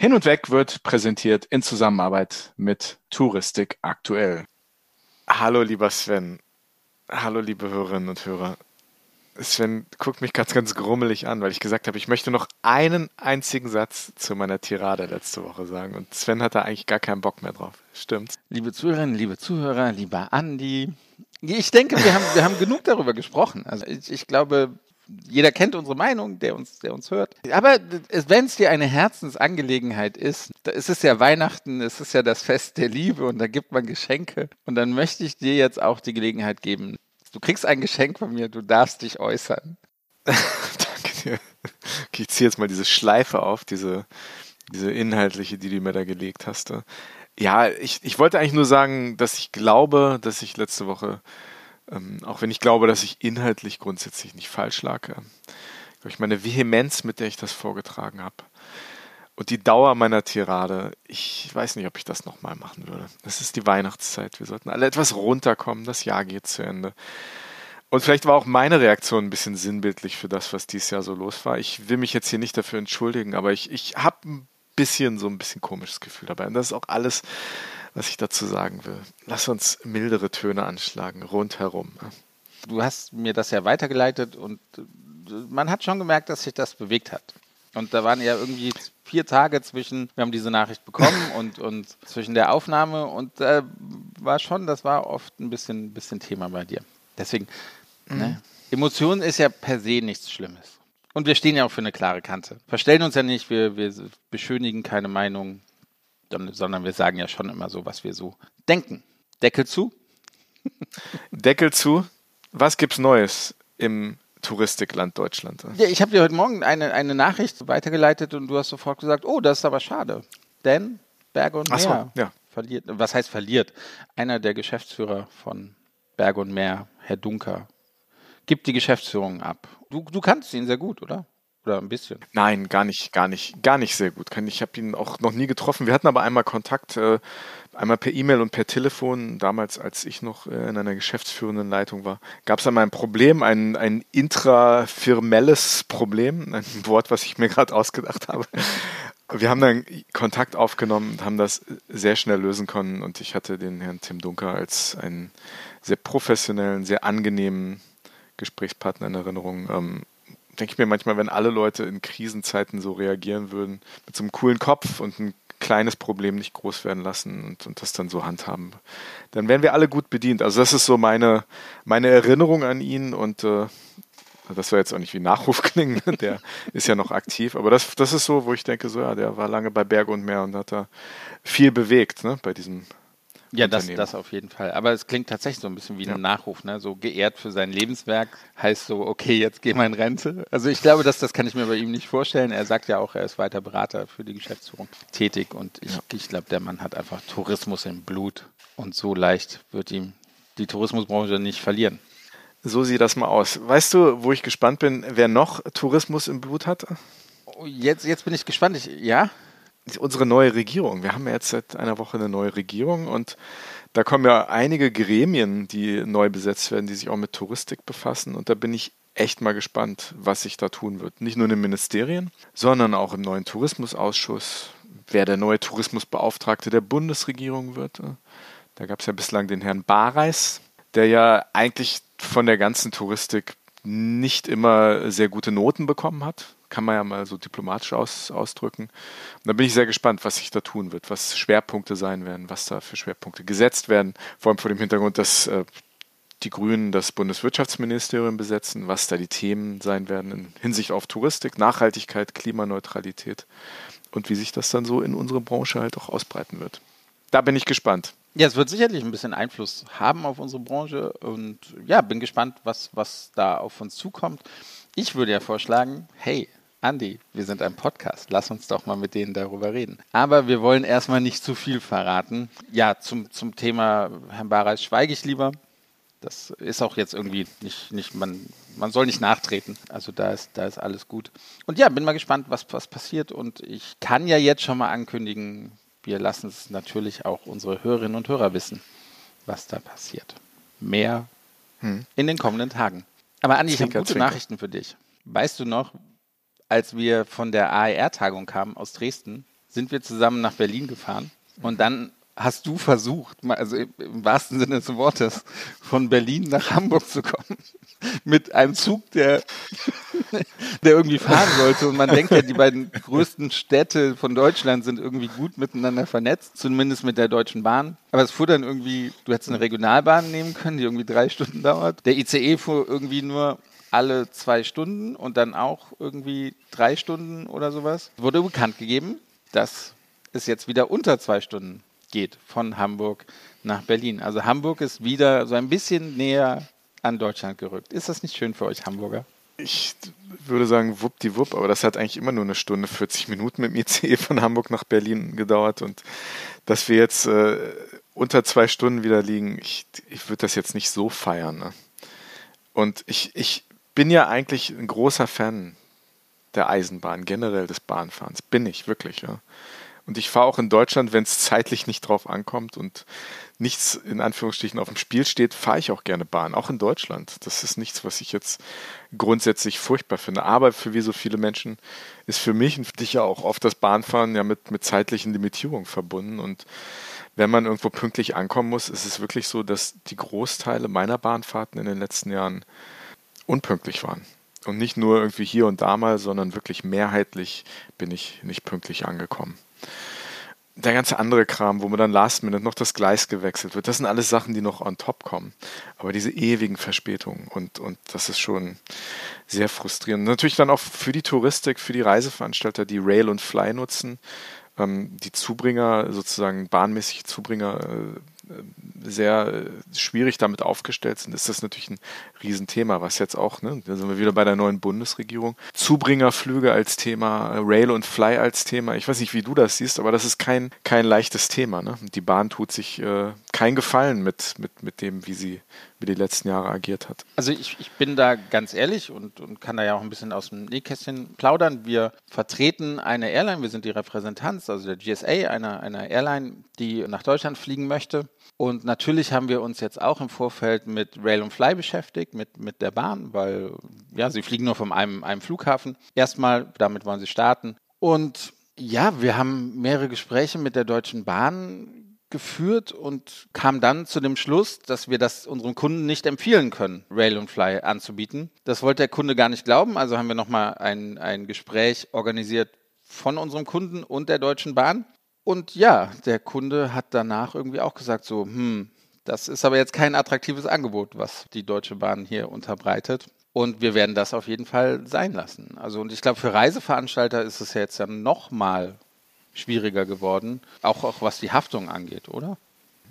Hin und Weg wird präsentiert in Zusammenarbeit mit Touristik aktuell. Hallo, lieber Sven. Hallo, liebe Hörerinnen und Hörer. Sven guckt mich ganz, ganz grummelig an, weil ich gesagt habe, ich möchte noch einen einzigen Satz zu meiner Tirade letzte Woche sagen. Und Sven hat da eigentlich gar keinen Bock mehr drauf. Stimmt's? Liebe Zuhörerinnen, liebe Zuhörer, lieber Andi. Ich denke, wir haben, wir haben genug darüber gesprochen. Also ich, ich glaube, jeder kennt unsere Meinung, der uns, der uns hört. Aber wenn es dir eine Herzensangelegenheit ist, da ist es ja Weihnachten, es ist ja das Fest der Liebe und da gibt man Geschenke. Und dann möchte ich dir jetzt auch die Gelegenheit geben. Du kriegst ein Geschenk von mir, du darfst dich äußern. Danke dir. Okay, ich ziehe jetzt mal diese Schleife auf, diese, diese inhaltliche, die du mir da gelegt hast. Ja, ich, ich wollte eigentlich nur sagen, dass ich glaube, dass ich letzte Woche ähm, auch wenn ich glaube, dass ich inhaltlich grundsätzlich nicht falsch lag. Äh, ich meine Vehemenz, mit der ich das vorgetragen habe. Und die Dauer meiner Tirade, ich weiß nicht, ob ich das nochmal machen würde. Es ist die Weihnachtszeit. Wir sollten alle etwas runterkommen. Das Jahr geht zu Ende. Und vielleicht war auch meine Reaktion ein bisschen sinnbildlich für das, was dieses Jahr so los war. Ich will mich jetzt hier nicht dafür entschuldigen, aber ich, ich habe ein bisschen so ein bisschen komisches Gefühl dabei. Und das ist auch alles was ich dazu sagen will. Lass uns mildere Töne anschlagen, rundherum. Du hast mir das ja weitergeleitet und äh, man hat schon gemerkt, dass sich das bewegt hat. Und da waren ja irgendwie vier Tage zwischen, wir haben diese Nachricht bekommen und, und zwischen der Aufnahme und äh, war schon, das war oft ein bisschen, bisschen Thema bei dir. Deswegen, mhm. ne, Emotionen ist ja per se nichts Schlimmes. Und wir stehen ja auch für eine klare Kante. Verstellen uns ja nicht, wir, wir beschönigen keine Meinung, sondern wir sagen ja schon immer so, was wir so denken. Deckel zu. Deckel zu. Was gibt's Neues im Touristikland Deutschland? Ja, ich habe dir heute Morgen eine, eine Nachricht weitergeleitet und du hast sofort gesagt, oh, das ist aber schade. Denn Berge und Meer so, ja. verliert. Was heißt verliert? Einer der Geschäftsführer von Berge und Meer, Herr Dunker, gibt die Geschäftsführung ab. Du, du kannst ihn sehr gut, oder? Oder ein bisschen? Nein, gar nicht, gar nicht, gar nicht sehr gut. Ich habe ihn auch noch nie getroffen. Wir hatten aber einmal Kontakt, äh, einmal per E-Mail und per Telefon. Damals, als ich noch äh, in einer geschäftsführenden Leitung war, gab es einmal ein Problem, ein, ein intrafirmelles Problem, ein Wort, was ich mir gerade ausgedacht habe. Wir haben dann Kontakt aufgenommen und haben das sehr schnell lösen können. Und ich hatte den Herrn Tim Dunker als einen sehr professionellen, sehr angenehmen Gesprächspartner in Erinnerung. Denke ich mir manchmal, wenn alle Leute in Krisenzeiten so reagieren würden, mit so einem coolen Kopf und ein kleines Problem nicht groß werden lassen und, und das dann so handhaben, dann wären wir alle gut bedient. Also das ist so meine, meine Erinnerung an ihn und äh, das soll jetzt auch nicht wie Nachruf klingen, der ist ja noch aktiv, aber das, das ist so, wo ich denke, so ja, der war lange bei Berg und Meer und hat da viel bewegt, ne, bei diesem ja, das, das auf jeden Fall. Aber es klingt tatsächlich so ein bisschen wie ja. ein Nachruf, ne? So geehrt für sein Lebenswerk heißt so, okay, jetzt geh mal in Rente. Also ich glaube, dass, das kann ich mir bei ihm nicht vorstellen. Er sagt ja auch, er ist weiter Berater für die Geschäftsführung tätig und ich, ja. ich glaube, der Mann hat einfach Tourismus im Blut und so leicht wird ihm die Tourismusbranche nicht verlieren. So sieht das mal aus. Weißt du, wo ich gespannt bin, wer noch Tourismus im Blut hat? Oh, jetzt, jetzt bin ich gespannt. Ich, ja? Unsere neue Regierung. Wir haben ja jetzt seit einer Woche eine neue Regierung und da kommen ja einige Gremien, die neu besetzt werden, die sich auch mit Touristik befassen. Und da bin ich echt mal gespannt, was sich da tun wird. Nicht nur in den Ministerien, sondern auch im neuen Tourismusausschuss, wer der neue Tourismusbeauftragte der Bundesregierung wird. Da gab es ja bislang den Herrn Bareis, der ja eigentlich von der ganzen Touristik nicht immer sehr gute Noten bekommen hat kann man ja mal so diplomatisch aus, ausdrücken. Und da bin ich sehr gespannt, was sich da tun wird, was Schwerpunkte sein werden, was da für Schwerpunkte gesetzt werden. Vor allem vor dem Hintergrund, dass äh, die Grünen das Bundeswirtschaftsministerium besetzen, was da die Themen sein werden in Hinsicht auf Touristik, Nachhaltigkeit, Klimaneutralität und wie sich das dann so in unsere Branche halt auch ausbreiten wird. Da bin ich gespannt. Ja, es wird sicherlich ein bisschen Einfluss haben auf unsere Branche und ja, bin gespannt, was, was da auf uns zukommt. Ich würde ja vorschlagen, hey, Andi, wir sind ein Podcast. Lass uns doch mal mit denen darüber reden. Aber wir wollen erstmal nicht zu viel verraten. Ja, zum, zum Thema Herrn Bareis schweige ich lieber. Das ist auch jetzt irgendwie nicht, nicht man, man soll nicht nachtreten. Also da ist, da ist alles gut. Und ja, bin mal gespannt, was, was passiert. Und ich kann ja jetzt schon mal ankündigen, wir lassen es natürlich auch unsere Hörerinnen und Hörer wissen, was da passiert. Mehr hm. in den kommenden Tagen. Aber Andi, ich habe gute Zwinker. Nachrichten für dich. Weißt du noch, als wir von der AER-Tagung kamen aus Dresden, sind wir zusammen nach Berlin gefahren und dann hast du versucht, also im wahrsten Sinne des Wortes, von Berlin nach Hamburg zu kommen. Mit einem Zug, der, der irgendwie fahren sollte. Und man denkt ja, die beiden größten Städte von Deutschland sind irgendwie gut miteinander vernetzt, zumindest mit der Deutschen Bahn. Aber es fuhr dann irgendwie, du hättest eine Regionalbahn nehmen können, die irgendwie drei Stunden dauert. Der ICE fuhr irgendwie nur alle zwei Stunden und dann auch irgendwie drei Stunden oder sowas. Wurde bekannt gegeben, dass es jetzt wieder unter zwei Stunden geht von Hamburg nach Berlin. Also Hamburg ist wieder so ein bisschen näher an Deutschland gerückt. Ist das nicht schön für euch Hamburger? Ich würde sagen, wuppdiwupp, aber das hat eigentlich immer nur eine Stunde 40 Minuten mit dem ICE von Hamburg nach Berlin gedauert und dass wir jetzt äh, unter zwei Stunden wieder liegen, ich, ich würde das jetzt nicht so feiern. Ne? Und ich, ich bin ja eigentlich ein großer Fan der Eisenbahn, generell des Bahnfahrens. Bin ich, wirklich, ja. Und ich fahre auch in Deutschland, wenn es zeitlich nicht drauf ankommt und nichts in Anführungsstrichen auf dem Spiel steht, fahre ich auch gerne Bahn, auch in Deutschland. Das ist nichts, was ich jetzt grundsätzlich furchtbar finde. Aber für wie so viele Menschen ist für mich und für dich ja auch oft das Bahnfahren ja mit, mit zeitlichen Limitierungen verbunden. Und wenn man irgendwo pünktlich ankommen muss, ist es wirklich so, dass die Großteile meiner Bahnfahrten in den letzten Jahren unpünktlich waren. Und nicht nur irgendwie hier und da mal, sondern wirklich mehrheitlich bin ich nicht pünktlich angekommen der ganze andere Kram, wo man dann last minute noch das Gleis gewechselt wird, das sind alles Sachen, die noch on top kommen. Aber diese ewigen Verspätungen und, und das ist schon sehr frustrierend. Natürlich dann auch für die Touristik, für die Reiseveranstalter, die Rail und Fly nutzen, ähm, die Zubringer, sozusagen bahnmäßige Zubringer äh, sehr äh, schwierig damit aufgestellt sind, ist das natürlich ein Riesenthema, was jetzt auch, ne, da sind wir wieder bei der neuen Bundesregierung. Zubringerflüge als Thema, Rail und Fly als Thema. Ich weiß nicht, wie du das siehst, aber das ist kein, kein leichtes Thema. Ne? Die Bahn tut sich äh, kein Gefallen mit, mit, mit dem, wie sie über die letzten Jahre agiert hat. Also ich, ich bin da ganz ehrlich und, und kann da ja auch ein bisschen aus dem Nähkästchen plaudern. Wir vertreten eine Airline, wir sind die Repräsentanz, also der GSA, einer, einer Airline, die nach Deutschland fliegen möchte. Und natürlich haben wir uns jetzt auch im Vorfeld mit Rail und Fly beschäftigt, mit, mit der Bahn, weil ja, sie fliegen nur von einem, einem Flughafen. Erstmal, damit wollen sie starten. Und ja, wir haben mehrere Gespräche mit der Deutschen Bahn geführt und kam dann zu dem Schluss, dass wir das unseren Kunden nicht empfehlen können, Rail und Fly anzubieten. Das wollte der Kunde gar nicht glauben, also haben wir nochmal ein, ein Gespräch organisiert von unserem Kunden und der Deutschen Bahn. Und ja, der Kunde hat danach irgendwie auch gesagt, so, hm, das ist aber jetzt kein attraktives Angebot, was die Deutsche Bahn hier unterbreitet. Und wir werden das auf jeden Fall sein lassen. Also, und ich glaube, für Reiseveranstalter ist es jetzt ja nochmal schwieriger geworden, auch, auch was die Haftung angeht, oder?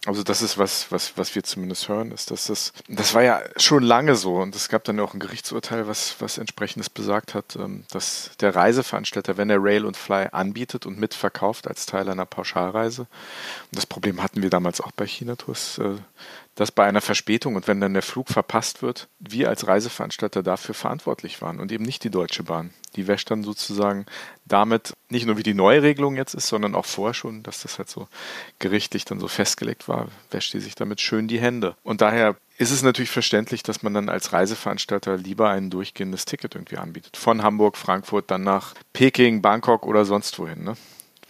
Also das ist was, was, was wir zumindest hören, ist, dass das, das war ja schon lange so und es gab dann auch ein Gerichtsurteil, was, was entsprechendes besagt hat, ähm, dass der Reiseveranstalter, wenn er Rail und Fly anbietet und mitverkauft als Teil einer Pauschalreise, und das Problem hatten wir damals auch bei China Tours, äh, dass bei einer Verspätung und wenn dann der Flug verpasst wird, wir als Reiseveranstalter dafür verantwortlich waren und eben nicht die Deutsche Bahn. Die wäscht dann sozusagen damit nicht nur wie die neue Regelung jetzt ist, sondern auch vorher schon, dass das halt so gerichtlich dann so festgelegt war, wäscht die sich damit schön die Hände. Und daher ist es natürlich verständlich, dass man dann als Reiseveranstalter lieber ein durchgehendes Ticket irgendwie anbietet. Von Hamburg, Frankfurt, dann nach Peking, Bangkok oder sonst wohin. Ne?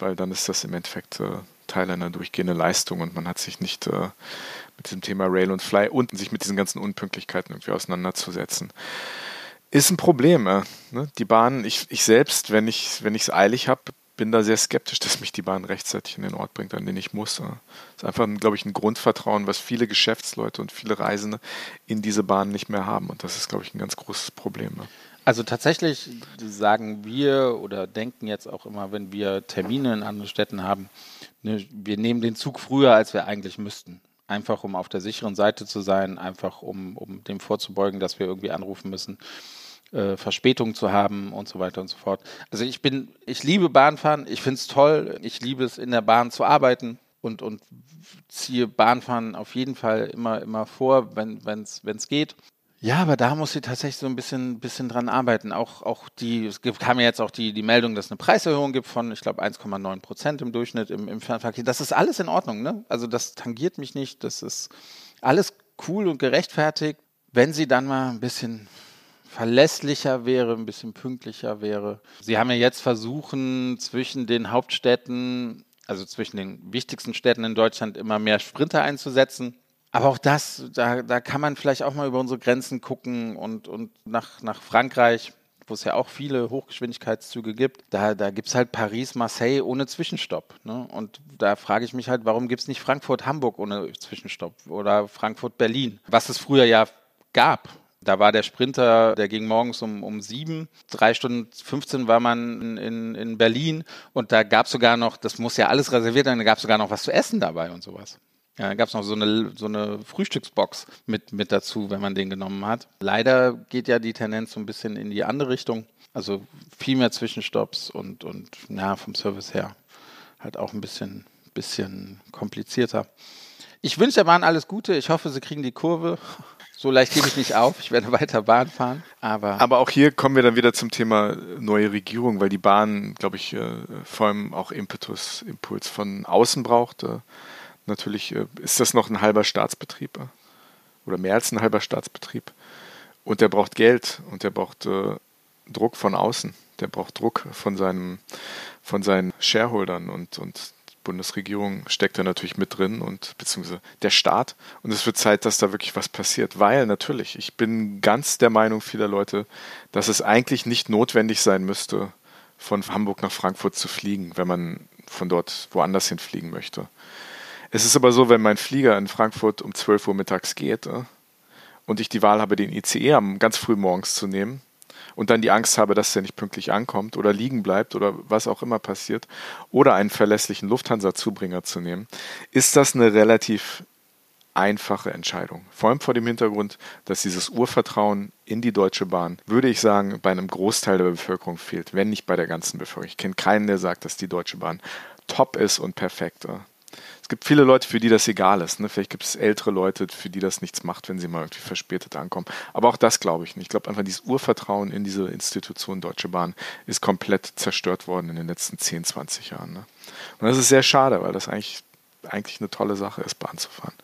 Weil dann ist das im Endeffekt äh, Teil einer durchgehenden Leistung und man hat sich nicht äh, mit diesem Thema Rail und Fly und sich mit diesen ganzen Unpünktlichkeiten irgendwie auseinanderzusetzen. Ist ein Problem. Äh, ne? Die Bahn, ich, ich selbst, wenn ich wenn es eilig habe, bin da sehr skeptisch, dass mich die Bahn rechtzeitig in den Ort bringt, an den ich muss. Das ist einfach, glaube ich, ein Grundvertrauen, was viele Geschäftsleute und viele Reisende in diese Bahn nicht mehr haben. Und das ist, glaube ich, ein ganz großes Problem. Ne? Also tatsächlich sagen wir oder denken jetzt auch immer, wenn wir Termine in anderen Städten haben, ne, wir nehmen den Zug früher, als wir eigentlich müssten einfach um auf der sicheren Seite zu sein, einfach um, um dem vorzubeugen, dass wir irgendwie anrufen müssen, äh, Verspätung zu haben und so weiter und so fort. Also ich bin, ich liebe Bahnfahren, ich finde es toll, ich liebe es in der Bahn zu arbeiten und, und ziehe Bahnfahren auf jeden Fall immer, immer vor, wenn es geht. Ja, aber da muss sie tatsächlich so ein bisschen, bisschen dran arbeiten. Auch, auch die, es kam ja jetzt auch die, die Meldung, dass es eine Preiserhöhung gibt von, ich glaube, 1,9 Prozent im Durchschnitt im, im Fernverkehr. Das ist alles in Ordnung, ne? Also das tangiert mich nicht. Das ist alles cool und gerechtfertigt, wenn sie dann mal ein bisschen verlässlicher wäre, ein bisschen pünktlicher wäre. Sie haben ja jetzt versuchen, zwischen den Hauptstädten, also zwischen den wichtigsten Städten in Deutschland, immer mehr Sprinter einzusetzen. Aber auch das, da, da kann man vielleicht auch mal über unsere Grenzen gucken und, und nach, nach Frankreich, wo es ja auch viele Hochgeschwindigkeitszüge gibt. Da, da gibt es halt Paris, Marseille ohne Zwischenstopp. Ne? Und da frage ich mich halt, warum gibt es nicht Frankfurt, Hamburg ohne Zwischenstopp oder Frankfurt, Berlin, was es früher ja gab. Da war der Sprinter, der ging morgens um, um sieben, drei Stunden 15 war man in, in Berlin und da gab es sogar noch, das muss ja alles reserviert sein, da gab es sogar noch was zu essen dabei und sowas. Da gab es noch so eine, so eine Frühstücksbox mit, mit dazu, wenn man den genommen hat. Leider geht ja die Tendenz so ein bisschen in die andere Richtung. Also viel mehr Zwischenstopps und, und ja, vom Service her halt auch ein bisschen, bisschen komplizierter. Ich wünsche der Bahn alles Gute. Ich hoffe, sie kriegen die Kurve. So leicht gebe ich nicht auf. Ich werde weiter Bahn fahren. Aber, aber auch hier kommen wir dann wieder zum Thema neue Regierung, weil die Bahn, glaube ich, äh, vor allem auch Impetus, Impuls von außen braucht. Natürlich äh, ist das noch ein halber Staatsbetrieb äh, oder mehr als ein halber Staatsbetrieb. Und der braucht Geld und der braucht äh, Druck von außen. Der braucht Druck von, seinem, von seinen Shareholdern und, und die Bundesregierung steckt da natürlich mit drin und beziehungsweise der Staat. Und es wird Zeit, dass da wirklich was passiert. Weil natürlich, ich bin ganz der Meinung vieler Leute, dass es eigentlich nicht notwendig sein müsste, von Hamburg nach Frankfurt zu fliegen, wenn man von dort woanders hin fliegen möchte. Es ist aber so, wenn mein Flieger in Frankfurt um 12 Uhr mittags geht äh, und ich die Wahl habe, den ICE am ganz früh morgens zu nehmen und dann die Angst habe, dass der nicht pünktlich ankommt oder liegen bleibt oder was auch immer passiert oder einen verlässlichen Lufthansa-Zubringer zu nehmen, ist das eine relativ einfache Entscheidung. Vor allem vor dem Hintergrund, dass dieses Urvertrauen in die Deutsche Bahn, würde ich sagen, bei einem Großteil der Bevölkerung fehlt, wenn nicht bei der ganzen Bevölkerung. Ich kenne keinen, der sagt, dass die Deutsche Bahn top ist und perfekt. Gibt viele Leute, für die das egal ist. Ne? Vielleicht gibt es ältere Leute, für die das nichts macht, wenn sie mal irgendwie verspätet ankommen. Aber auch das glaube ich nicht. Ich glaube einfach, dieses Urvertrauen in diese Institution Deutsche Bahn ist komplett zerstört worden in den letzten 10, 20 Jahren. Ne? Und das ist sehr schade, weil das eigentlich, eigentlich eine tolle Sache ist, Bahn zu fahren.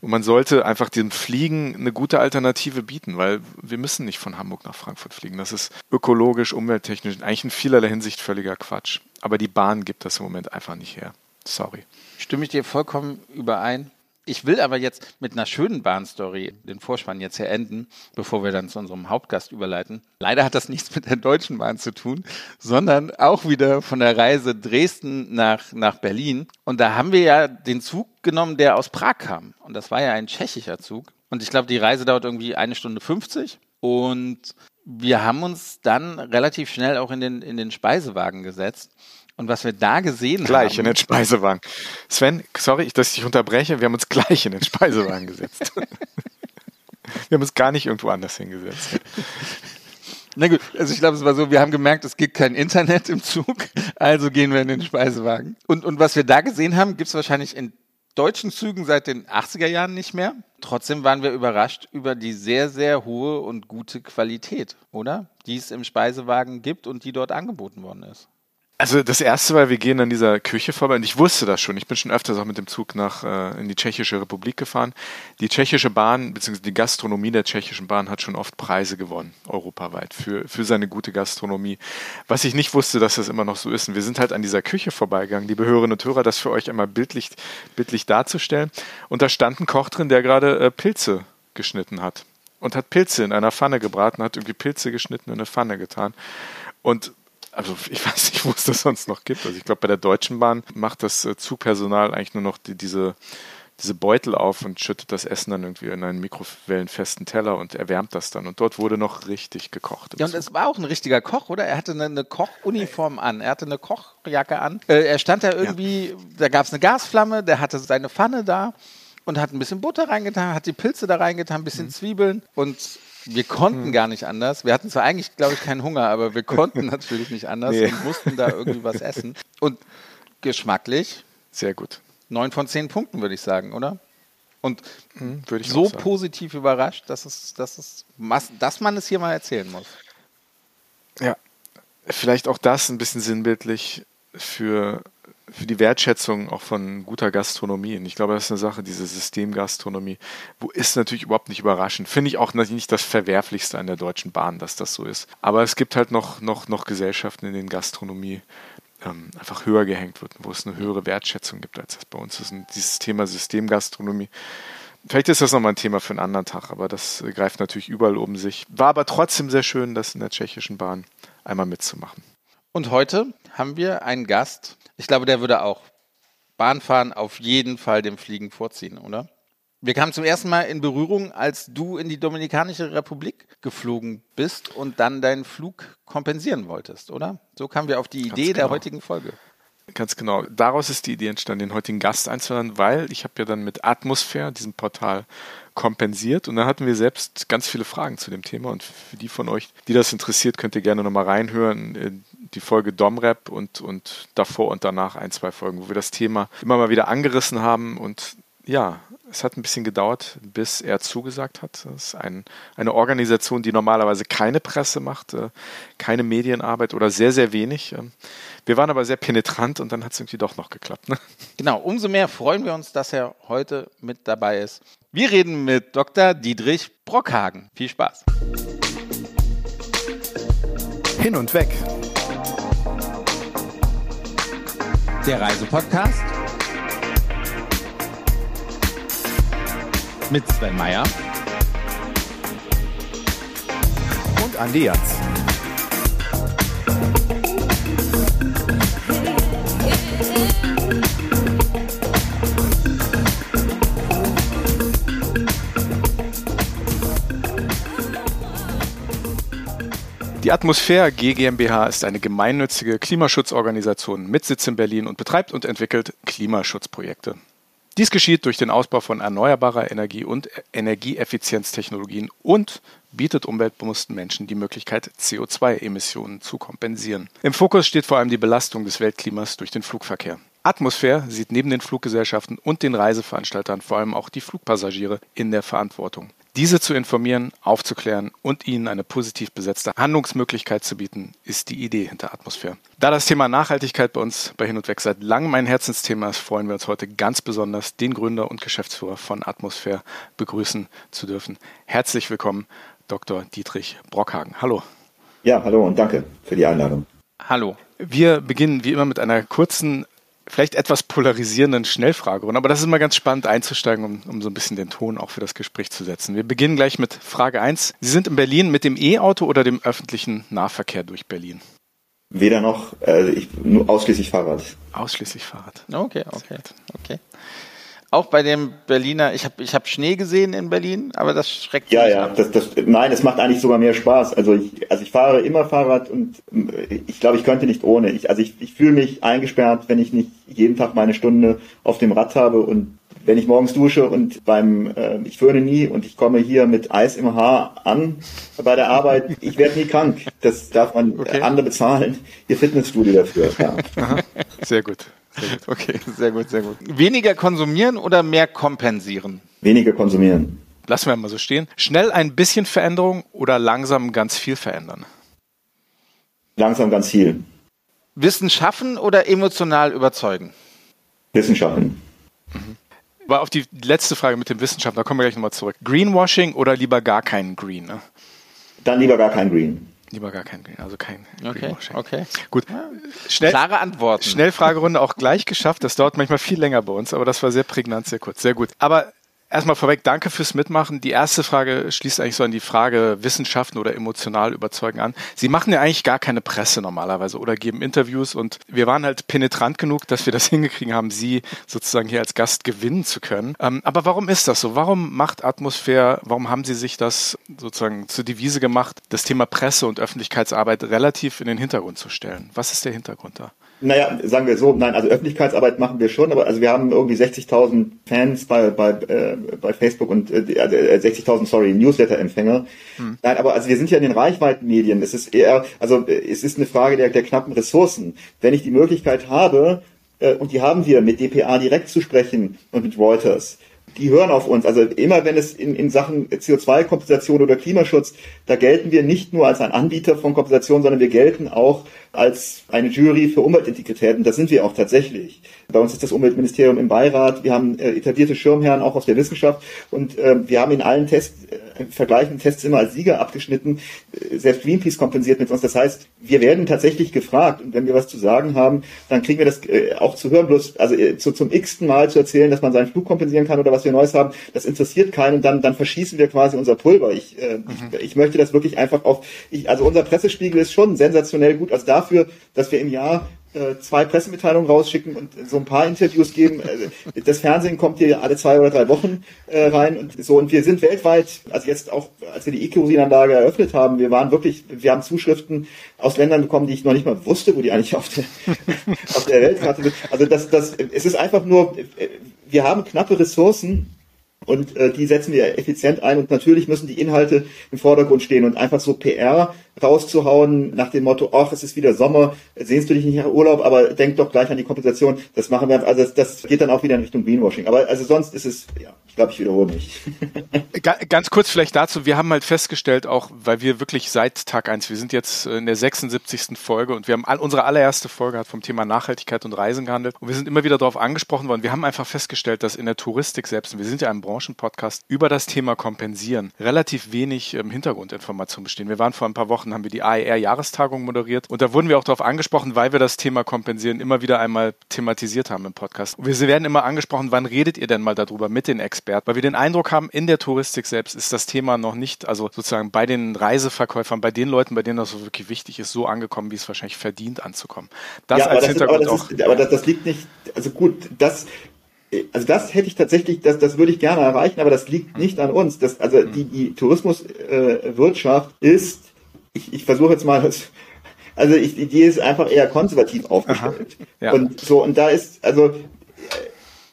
Und man sollte einfach dem Fliegen eine gute Alternative bieten, weil wir müssen nicht von Hamburg nach Frankfurt fliegen. Das ist ökologisch, umwelttechnisch, eigentlich in vielerlei Hinsicht völliger Quatsch. Aber die Bahn gibt das im Moment einfach nicht her. Sorry. Stimme ich dir vollkommen überein. Ich will aber jetzt mit einer schönen Bahnstory den Vorspann jetzt hier enden, bevor wir dann zu unserem Hauptgast überleiten. Leider hat das nichts mit der Deutschen Bahn zu tun, sondern auch wieder von der Reise Dresden nach, nach Berlin. Und da haben wir ja den Zug genommen, der aus Prag kam. Und das war ja ein tschechischer Zug. Und ich glaube, die Reise dauert irgendwie eine Stunde 50. Und wir haben uns dann relativ schnell auch in den, in den Speisewagen gesetzt. Und was wir da gesehen gleich haben. Gleich in den Speisewagen. Sven, sorry, dass ich dich unterbreche. Wir haben uns gleich in den Speisewagen gesetzt. wir haben uns gar nicht irgendwo anders hingesetzt. Na gut, also ich glaube, es war so, wir haben gemerkt, es gibt kein Internet im Zug, also gehen wir in den Speisewagen. Und, und was wir da gesehen haben, gibt es wahrscheinlich in deutschen Zügen seit den 80er Jahren nicht mehr. Trotzdem waren wir überrascht über die sehr, sehr hohe und gute Qualität, oder? Die es im Speisewagen gibt und die dort angeboten worden ist. Also das erste war, wir gehen an dieser Küche vorbei und ich wusste das schon. Ich bin schon öfters auch mit dem Zug nach äh, in die Tschechische Republik gefahren. Die tschechische Bahn bzw. die Gastronomie der tschechischen Bahn hat schon oft Preise gewonnen europaweit für für seine gute Gastronomie. Was ich nicht wusste, dass das immer noch so ist. Und wir sind halt an dieser Küche vorbeigegangen, liebe Hörerinnen und Hörer, das für euch einmal bildlich bildlich darzustellen. Und da stand ein Koch drin, der gerade äh, Pilze geschnitten hat und hat Pilze in einer Pfanne gebraten, hat irgendwie Pilze geschnitten in eine Pfanne getan. Und also ich weiß nicht, wo es das sonst noch gibt. Also ich glaube, bei der Deutschen Bahn macht das äh, Zugpersonal eigentlich nur noch die, diese, diese Beutel auf und schüttet das Essen dann irgendwie in einen mikrowellenfesten Teller und erwärmt das dann. Und dort wurde noch richtig gekocht. Ja, und es war auch ein richtiger Koch, oder? Er hatte eine, eine Kochuniform an, er hatte eine Kochjacke an. Äh, er stand da irgendwie, ja. da gab es eine Gasflamme, der hatte seine Pfanne da und hat ein bisschen Butter reingetan, hat die Pilze da reingetan, ein bisschen mhm. Zwiebeln und wir konnten hm. gar nicht anders. Wir hatten zwar eigentlich, glaube ich, keinen Hunger, aber wir konnten natürlich nicht anders nee. und mussten da irgendwie was essen. Und geschmacklich. Sehr gut. Neun von zehn Punkten, würde ich sagen, oder? Und hm, so positiv überrascht, dass, es, dass, es, dass man es hier mal erzählen muss. Ja, vielleicht auch das ein bisschen sinnbildlich für für die Wertschätzung auch von guter Gastronomie. Und ich glaube, das ist eine Sache, diese Systemgastronomie, wo ist natürlich überhaupt nicht überraschend. Finde ich auch nicht das Verwerflichste an der Deutschen Bahn, dass das so ist. Aber es gibt halt noch, noch, noch Gesellschaften, in denen Gastronomie ähm, einfach höher gehängt wird, wo es eine höhere Wertschätzung gibt, als das bei uns ist. Und dieses Thema Systemgastronomie, vielleicht ist das nochmal ein Thema für einen anderen Tag, aber das greift natürlich überall um sich. War aber trotzdem sehr schön, das in der tschechischen Bahn einmal mitzumachen. Und heute haben wir einen Gast. Ich glaube, der würde auch Bahnfahren auf jeden Fall dem Fliegen vorziehen, oder? Wir kamen zum ersten Mal in Berührung, als du in die Dominikanische Republik geflogen bist und dann deinen Flug kompensieren wolltest, oder? So kamen wir auf die Idee genau. der heutigen Folge. Ganz genau. Daraus ist die Idee entstanden, den heutigen Gast einzuladen, weil ich habe ja dann mit Atmosphäre, diesem Portal, kompensiert und dann hatten wir selbst ganz viele Fragen zu dem Thema und für die von euch, die das interessiert, könnt ihr gerne nochmal reinhören. Die Folge Domrep und, und davor und danach ein, zwei Folgen, wo wir das Thema immer mal wieder angerissen haben und ja, es hat ein bisschen gedauert, bis er zugesagt hat. Das ist ein, eine Organisation, die normalerweise keine Presse macht, äh, keine Medienarbeit oder sehr, sehr wenig. Ähm, wir waren aber sehr penetrant und dann hat es irgendwie doch noch geklappt. Ne? Genau, umso mehr freuen wir uns, dass er heute mit dabei ist. Wir reden mit Dr. Dietrich Brockhagen. Viel Spaß. Hin und weg. Der Reisepodcast mit Sven Meyer und Andi. Die Atmosphäre GmbH ist eine gemeinnützige Klimaschutzorganisation mit Sitz in Berlin und betreibt und entwickelt Klimaschutzprojekte. Dies geschieht durch den Ausbau von erneuerbarer Energie und Energieeffizienztechnologien und bietet umweltbewussten Menschen die Möglichkeit, CO2-Emissionen zu kompensieren. Im Fokus steht vor allem die Belastung des Weltklimas durch den Flugverkehr. Atmosphäre sieht neben den Fluggesellschaften und den Reiseveranstaltern vor allem auch die Flugpassagiere in der Verantwortung diese zu informieren, aufzuklären und ihnen eine positiv besetzte Handlungsmöglichkeit zu bieten, ist die Idee hinter Atmosphäre. Da das Thema Nachhaltigkeit bei uns bei Hin und Weg seit langem mein Herzensthema ist, freuen wir uns heute ganz besonders, den Gründer und Geschäftsführer von Atmosphäre begrüßen zu dürfen. Herzlich willkommen, Dr. Dietrich Brockhagen. Hallo. Ja, hallo und danke für die Einladung. Hallo. Wir beginnen wie immer mit einer kurzen vielleicht etwas polarisierenden Schnellfragerunde, aber das ist immer ganz spannend einzusteigen, um, um so ein bisschen den Ton auch für das Gespräch zu setzen. Wir beginnen gleich mit Frage 1. Sie sind in Berlin mit dem E-Auto oder dem öffentlichen Nahverkehr durch Berlin? Weder noch, äh, ich, nur ausschließlich Fahrrad. Ausschließlich Fahrrad. Okay, okay, okay auch bei dem Berliner, ich habe ich hab Schnee gesehen in Berlin, aber das schreckt ja, mich Ja, ja, das, das, nein, es macht eigentlich sogar mehr Spaß. Also ich, also ich fahre immer Fahrrad und äh, ich glaube, ich könnte nicht ohne. Ich, also ich, ich fühle mich eingesperrt, wenn ich nicht jeden Tag meine Stunde auf dem Rad habe und wenn ich morgens dusche und beim, äh, ich föhne nie und ich komme hier mit Eis im Haar an bei der Arbeit, ich werde nie krank. Das darf man okay. andere bezahlen. Ihr Fitnessstudio dafür. Ja. Aha, sehr gut. Sehr. Okay, sehr gut, sehr gut. Weniger konsumieren oder mehr kompensieren? Weniger konsumieren. Lassen wir mal so stehen. Schnell ein bisschen Veränderung oder langsam ganz viel verändern? Langsam ganz viel. Wissen schaffen oder emotional überzeugen? Wissen schaffen. Mhm. Aber auf die letzte Frage mit dem Wissenschaft, da kommen wir gleich nochmal zurück. Greenwashing oder lieber gar keinen Green? Ne? Dann lieber gar kein Green. Lieber gar kein Green, also kein Okay, okay. Gut. Schnell, Klare Antworten. Schnellfragerunde auch gleich geschafft. Das dauert manchmal viel länger bei uns, aber das war sehr prägnant, sehr kurz. Sehr gut. Aber Erstmal vorweg, danke fürs Mitmachen. Die erste Frage schließt eigentlich so an die Frage Wissenschaften oder emotional überzeugen an. Sie machen ja eigentlich gar keine Presse normalerweise oder geben Interviews und wir waren halt penetrant genug, dass wir das hingekriegt haben, Sie sozusagen hier als Gast gewinnen zu können. Ähm, aber warum ist das so? Warum macht Atmosphäre, warum haben Sie sich das sozusagen zur Devise gemacht, das Thema Presse und Öffentlichkeitsarbeit relativ in den Hintergrund zu stellen? Was ist der Hintergrund da? Naja, sagen wir so, nein, also Öffentlichkeitsarbeit machen wir schon, aber also wir haben irgendwie 60.000 Fans bei, bei, äh, bei Facebook und äh, 60.000, äh, sorry, Newsletter-Empfänger. Hm. Nein, aber also wir sind ja in den Reichweitenmedien. Es ist eher, also es ist eine Frage der, der knappen Ressourcen. Wenn ich die Möglichkeit habe, äh, und die haben wir, mit DPA direkt zu sprechen und mit Reuters, die hören auf uns. Also immer wenn es in, in Sachen CO2-Kompensation oder Klimaschutz, da gelten wir nicht nur als ein Anbieter von Kompensation, sondern wir gelten auch als eine Jury für Umweltintegrität. Und das sind wir auch tatsächlich. Bei uns ist das Umweltministerium im Beirat. Wir haben äh, etablierte Schirmherren auch aus der Wissenschaft. Und äh, wir haben in allen Tests, äh, vergleichenden Tests immer als Sieger abgeschnitten. Äh, selbst Greenpeace kompensiert mit uns. Das heißt, wir werden tatsächlich gefragt. Und wenn wir was zu sagen haben, dann kriegen wir das äh, auch zu hören. Bloß, also äh, zu, zum x-ten Mal zu erzählen, dass man seinen Flug kompensieren kann oder was wir Neues haben, das interessiert keinen. Und dann, dann verschießen wir quasi unser Pulver. Ich, äh, mhm. ich, ich möchte das wirklich einfach auf, ich, also unser Pressespiegel ist schon sensationell gut. Also dafür, dass wir im Jahr äh, zwei Pressemitteilungen rausschicken und so ein paar Interviews geben. Äh, das Fernsehen kommt hier alle zwei oder drei Wochen äh, rein und so. Und wir sind weltweit, also jetzt auch, als wir die E-Kerosin-Anlage eröffnet haben, wir waren wirklich, wir haben Zuschriften aus Ländern bekommen, die ich noch nicht mal wusste, wo die eigentlich auf der, auf der Weltkarte sind. Also das, das, es ist einfach nur, wir haben knappe Ressourcen und äh, die setzen wir effizient ein und natürlich müssen die Inhalte im Vordergrund stehen und einfach so PR rauszuhauen nach dem Motto, ach, es ist wieder Sommer, sehnst du dich nicht nach Urlaub, aber denk doch gleich an die Kompensation. Das machen wir, also das, das geht dann auch wieder in Richtung Greenwashing. Aber also sonst ist es, ja, ich glaube, ich wiederhole mich. Ganz kurz vielleicht dazu, wir haben halt festgestellt, auch weil wir wirklich seit Tag eins, wir sind jetzt in der 76. Folge und wir haben all, unsere allererste Folge hat vom Thema Nachhaltigkeit und Reisen gehandelt und wir sind immer wieder darauf angesprochen worden. Wir haben einfach festgestellt, dass in der Touristik selbst, und wir sind ja ein Branchenpodcast, über das Thema Kompensieren relativ wenig ähm, Hintergrundinformationen bestehen. Wir waren vor ein paar Wochen Wochen haben wir die AER-Jahrestagung moderiert und da wurden wir auch darauf angesprochen, weil wir das Thema Kompensieren immer wieder einmal thematisiert haben im Podcast. Und wir werden immer angesprochen, wann redet ihr denn mal darüber mit den Experten? Weil wir den Eindruck haben, in der Touristik selbst ist das Thema noch nicht, also sozusagen bei den Reiseverkäufern, bei den Leuten, bei denen das wirklich wichtig ist, so angekommen, wie es wahrscheinlich verdient anzukommen. Das ja, als Hintergrund ist, aber das ist, auch. aber das, das liegt nicht, also gut, das also das hätte ich tatsächlich, das, das würde ich gerne erreichen, aber das liegt nicht an uns. Das, also die, die Tourismuswirtschaft äh, ist ich, ich versuche jetzt mal das, also ich, die Idee ist einfach eher konservativ aufgestellt. ja. Und so, und da ist, also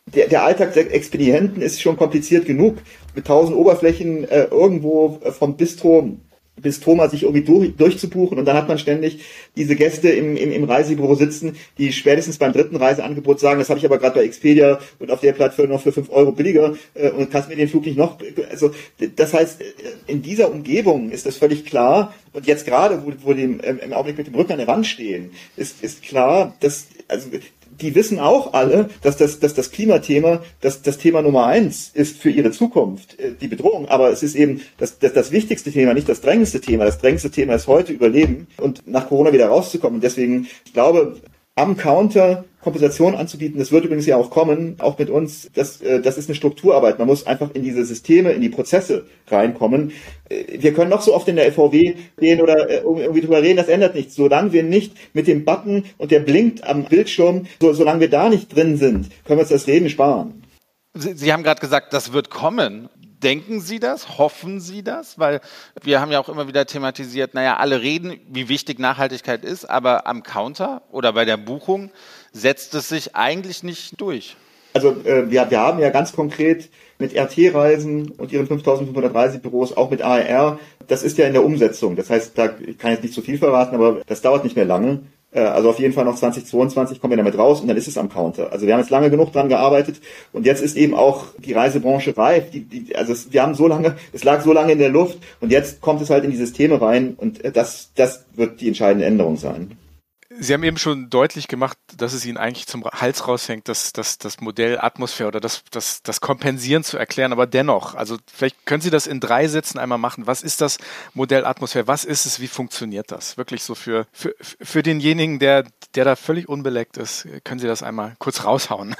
der, der Alltag der Expedienten ist schon kompliziert genug, mit tausend Oberflächen äh, irgendwo vom Bistro bis Thomas sich irgendwie durch, durchzubuchen und dann hat man ständig diese Gäste im, im, im Reisebüro sitzen, die spätestens beim dritten Reiseangebot sagen, das habe ich aber gerade bei Expedia und auf der Plattform noch für fünf Euro billiger äh, und kannst mir den Flug nicht noch, also das heißt, in dieser Umgebung ist das völlig klar und jetzt gerade, wo, wo die im, im Augenblick mit dem Rücken an der Wand stehen, ist, ist klar, dass also die wissen auch alle, dass das, dass das Klimathema das, das Thema Nummer eins ist für ihre Zukunft, äh, die Bedrohung. Aber es ist eben das, das, das wichtigste Thema, nicht das drängendste Thema. Das drängendste Thema ist heute Überleben und nach Corona wieder rauszukommen. Und deswegen, ich glaube, am Counter Kompensation anzubieten. Das wird übrigens ja auch kommen, auch mit uns. Das, äh, das ist eine Strukturarbeit. Man muss einfach in diese Systeme, in die Prozesse reinkommen. Äh, wir können noch so oft in der FVW gehen oder äh, irgendwie drüber reden, das ändert nichts. Solange wir nicht mit dem Button und der blinkt am Bildschirm, so, solange wir da nicht drin sind, können wir uns das Reden sparen. Sie, Sie haben gerade gesagt, das wird kommen. Denken Sie das? Hoffen Sie das? Weil wir haben ja auch immer wieder thematisiert, naja, alle reden, wie wichtig Nachhaltigkeit ist, aber am Counter oder bei der Buchung setzt es sich eigentlich nicht durch. Also äh, wir, wir haben ja ganz konkret mit RT-Reisen und ihren 5500 Reisebüros, auch mit AER, das ist ja in der Umsetzung. Das heißt, da ich kann jetzt nicht zu viel verraten, aber das dauert nicht mehr lange. Äh, also auf jeden Fall noch 2022 kommen wir damit raus und dann ist es am Counter. Also wir haben jetzt lange genug dran gearbeitet und jetzt ist eben auch die Reisebranche reif. Die, die, also es, wir haben so lange, es lag so lange in der Luft und jetzt kommt es halt in die Systeme rein und das, das wird die entscheidende Änderung sein. Sie haben eben schon deutlich gemacht, dass es Ihnen eigentlich zum Hals raushängt, das, das, das Modell Atmosphäre oder das, das, das Kompensieren zu erklären. Aber dennoch, also vielleicht können Sie das in drei Sätzen einmal machen. Was ist das Modell Atmosphäre? Was ist es? Wie funktioniert das? Wirklich so für, für, für denjenigen, der, der da völlig unbeleckt ist, können Sie das einmal kurz raushauen?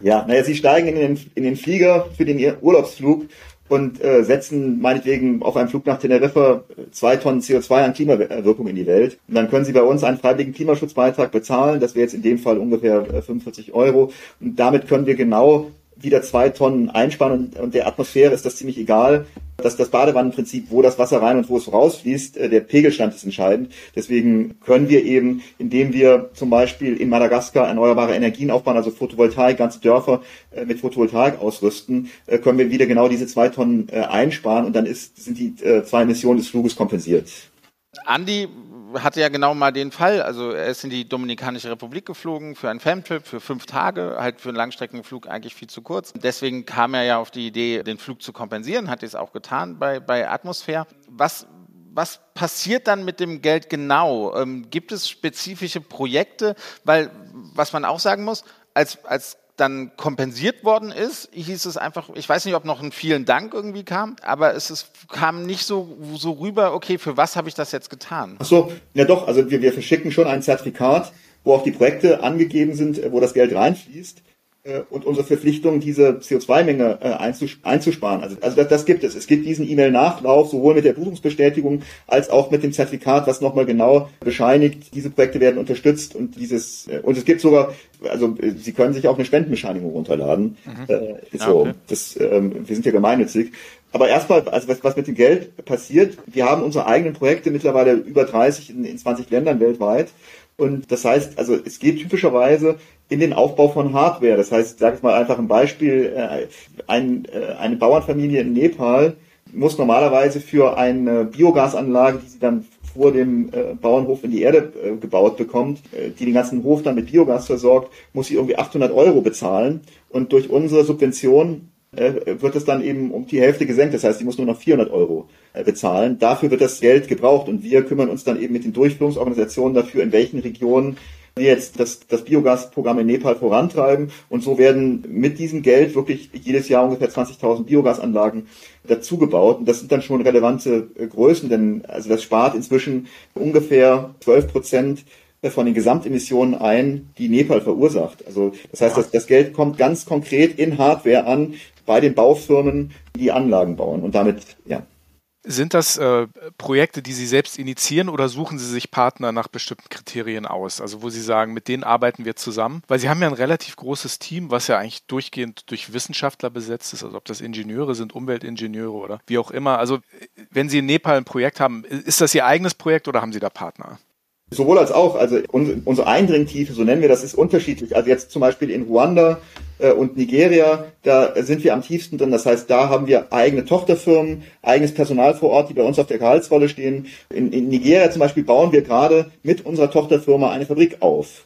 Ja, naja, Sie steigen in den, in den Flieger für den Urlaubsflug und äh, setzen meinetwegen auf einem Flug nach Teneriffa zwei Tonnen CO2 an Klimawirkung in die Welt. Und dann können Sie bei uns einen freiwilligen Klimaschutzbeitrag bezahlen. Das wäre jetzt in dem Fall ungefähr 45 äh, Euro. Und damit können wir genau wieder zwei Tonnen einsparen und, und der Atmosphäre ist das ziemlich egal. dass das Badewannenprinzip, wo das Wasser rein und wo es rausfließt, äh, der Pegelstand ist entscheidend. Deswegen können wir eben, indem wir zum Beispiel in Madagaskar erneuerbare Energien aufbauen, also Photovoltaik, ganze Dörfer äh, mit Photovoltaik ausrüsten, äh, können wir wieder genau diese zwei Tonnen einsparen und dann ist, sind die zwei Emissionen des Fluges kompensiert. Andi, hatte ja genau mal den Fall, also er ist in die Dominikanische Republik geflogen für einen Famtrip für fünf Tage, halt für einen Langstreckenflug eigentlich viel zu kurz. Deswegen kam er ja auf die Idee, den Flug zu kompensieren, hat es auch getan bei, bei Atmosphäre. Was was passiert dann mit dem Geld genau? Ähm, gibt es spezifische Projekte? Weil, was man auch sagen muss, als, als dann kompensiert worden ist, hieß es einfach, ich weiß nicht, ob noch ein vielen Dank irgendwie kam, aber es ist, kam nicht so, so rüber, okay, für was habe ich das jetzt getan? Ach so, ja doch, also wir, wir verschicken schon ein Zertifikat, wo auch die Projekte angegeben sind, wo das Geld reinfließt. Äh, und unsere Verpflichtung, diese CO2-Menge äh, einzusparen. Also, also das, das, gibt es. Es gibt diesen E-Mail-Nachlauf sowohl mit der Buchungsbestätigung als auch mit dem Zertifikat, was nochmal genau bescheinigt, diese Projekte werden unterstützt und dieses äh, und es gibt sogar, also Sie können sich auch eine Spendenbescheinigung runterladen. Mhm. Äh, so, okay. das, ähm, wir sind ja gemeinnützig. Aber erstmal, also was, was mit dem Geld passiert, wir haben unsere eigenen Projekte mittlerweile über 30 in, in 20 Ländern weltweit. Und das heißt, also es geht typischerweise in den Aufbau von Hardware. Das heißt, sage ich mal einfach ein Beispiel, äh, ein, äh, eine Bauernfamilie in Nepal muss normalerweise für eine Biogasanlage, die sie dann vor dem äh, Bauernhof in die Erde gebaut bekommt, die den ganzen Hof dann mit Biogas versorgt, muss sie irgendwie 800 Euro bezahlen. Und durch unsere Subvention wird es dann eben um die Hälfte gesenkt. Das heißt, sie muss nur noch 400 Euro bezahlen. Dafür wird das Geld gebraucht und wir kümmern uns dann eben mit den Durchführungsorganisationen dafür, in welchen Regionen jetzt das, das Biogasprogramm in Nepal vorantreiben. Und so werden mit diesem Geld wirklich jedes Jahr ungefähr 20.000 Biogasanlagen dazugebaut. Und das sind dann schon relevante äh, Größen, denn also das spart inzwischen ungefähr 12 Prozent von den Gesamtemissionen ein, die Nepal verursacht. Also das heißt, das, das Geld kommt ganz konkret in Hardware an bei den Baufirmen, die Anlagen bauen. Und damit, ja. Sind das äh, Projekte, die Sie selbst initiieren oder suchen Sie sich Partner nach bestimmten Kriterien aus? Also wo Sie sagen, mit denen arbeiten wir zusammen? Weil Sie haben ja ein relativ großes Team, was ja eigentlich durchgehend durch Wissenschaftler besetzt ist, also ob das Ingenieure sind, Umweltingenieure oder wie auch immer. Also wenn Sie in Nepal ein Projekt haben, ist das Ihr eigenes Projekt oder haben Sie da Partner? Sowohl als auch, also unsere Eindringtiefe, so nennen wir das, ist unterschiedlich. Also jetzt zum Beispiel in Ruanda äh, und Nigeria, da sind wir am tiefsten drin. Das heißt, da haben wir eigene Tochterfirmen, eigenes Personal vor Ort, die bei uns auf der Gehaltsrolle stehen. In, in Nigeria zum Beispiel bauen wir gerade mit unserer Tochterfirma eine Fabrik auf.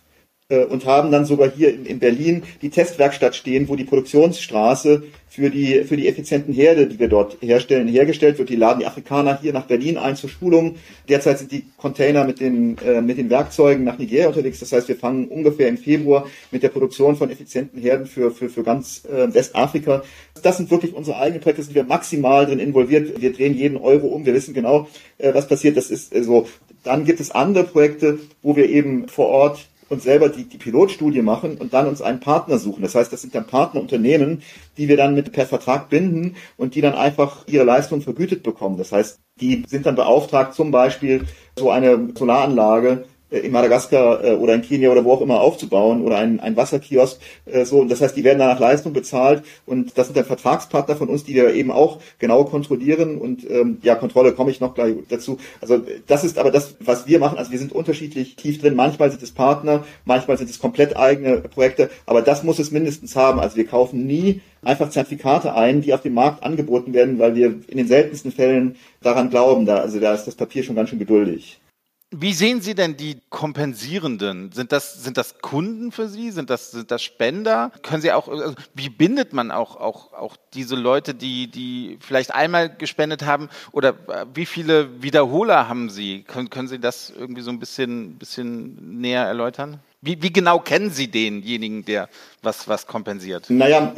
Äh, und haben dann sogar hier in, in, Berlin die Testwerkstatt stehen, wo die Produktionsstraße für die, für die effizienten Herde, die wir dort herstellen, hergestellt wird. Die laden die Afrikaner hier nach Berlin ein zur Schulung. Derzeit sind die Container mit den, äh, mit den Werkzeugen nach Nigeria unterwegs. Das heißt, wir fangen ungefähr im Februar mit der Produktion von effizienten Herden für, für, für ganz äh, Westafrika. Das sind wirklich unsere eigenen Projekte, sind wir maximal drin involviert. Wir drehen jeden Euro um. Wir wissen genau, äh, was passiert. Das ist so. Dann gibt es andere Projekte, wo wir eben vor Ort uns selber die, die Pilotstudie machen und dann uns einen Partner suchen. Das heißt, das sind dann Partnerunternehmen, die wir dann mit per Vertrag binden und die dann einfach ihre Leistung vergütet bekommen. Das heißt, die sind dann beauftragt, zum Beispiel so eine Solaranlage in Madagaskar äh, oder in Kenia oder wo auch immer aufzubauen oder ein, ein Wasserkiosk. Äh, so, und das heißt, die werden dann nach Leistung bezahlt und das sind dann Vertragspartner von uns, die wir eben auch genau kontrollieren und ähm, ja, Kontrolle komme ich noch gleich dazu. Also das ist aber das, was wir machen. Also wir sind unterschiedlich tief drin. Manchmal sind es Partner, manchmal sind es komplett eigene Projekte, aber das muss es mindestens haben. Also wir kaufen nie einfach Zertifikate ein, die auf dem Markt angeboten werden, weil wir in den seltensten Fällen daran glauben. Da, also da ist das Papier schon ganz schön geduldig. Wie sehen Sie denn die Kompensierenden? Sind das, sind das Kunden für Sie? Sind das, sind das Spender? Können Sie auch, also wie bindet man auch, auch, auch diese Leute, die, die vielleicht einmal gespendet haben? Oder äh, wie viele Wiederholer haben Sie? Können, können Sie das irgendwie so ein bisschen, bisschen näher erläutern? Wie, wie genau kennen Sie denjenigen, der was, was kompensiert? Naja,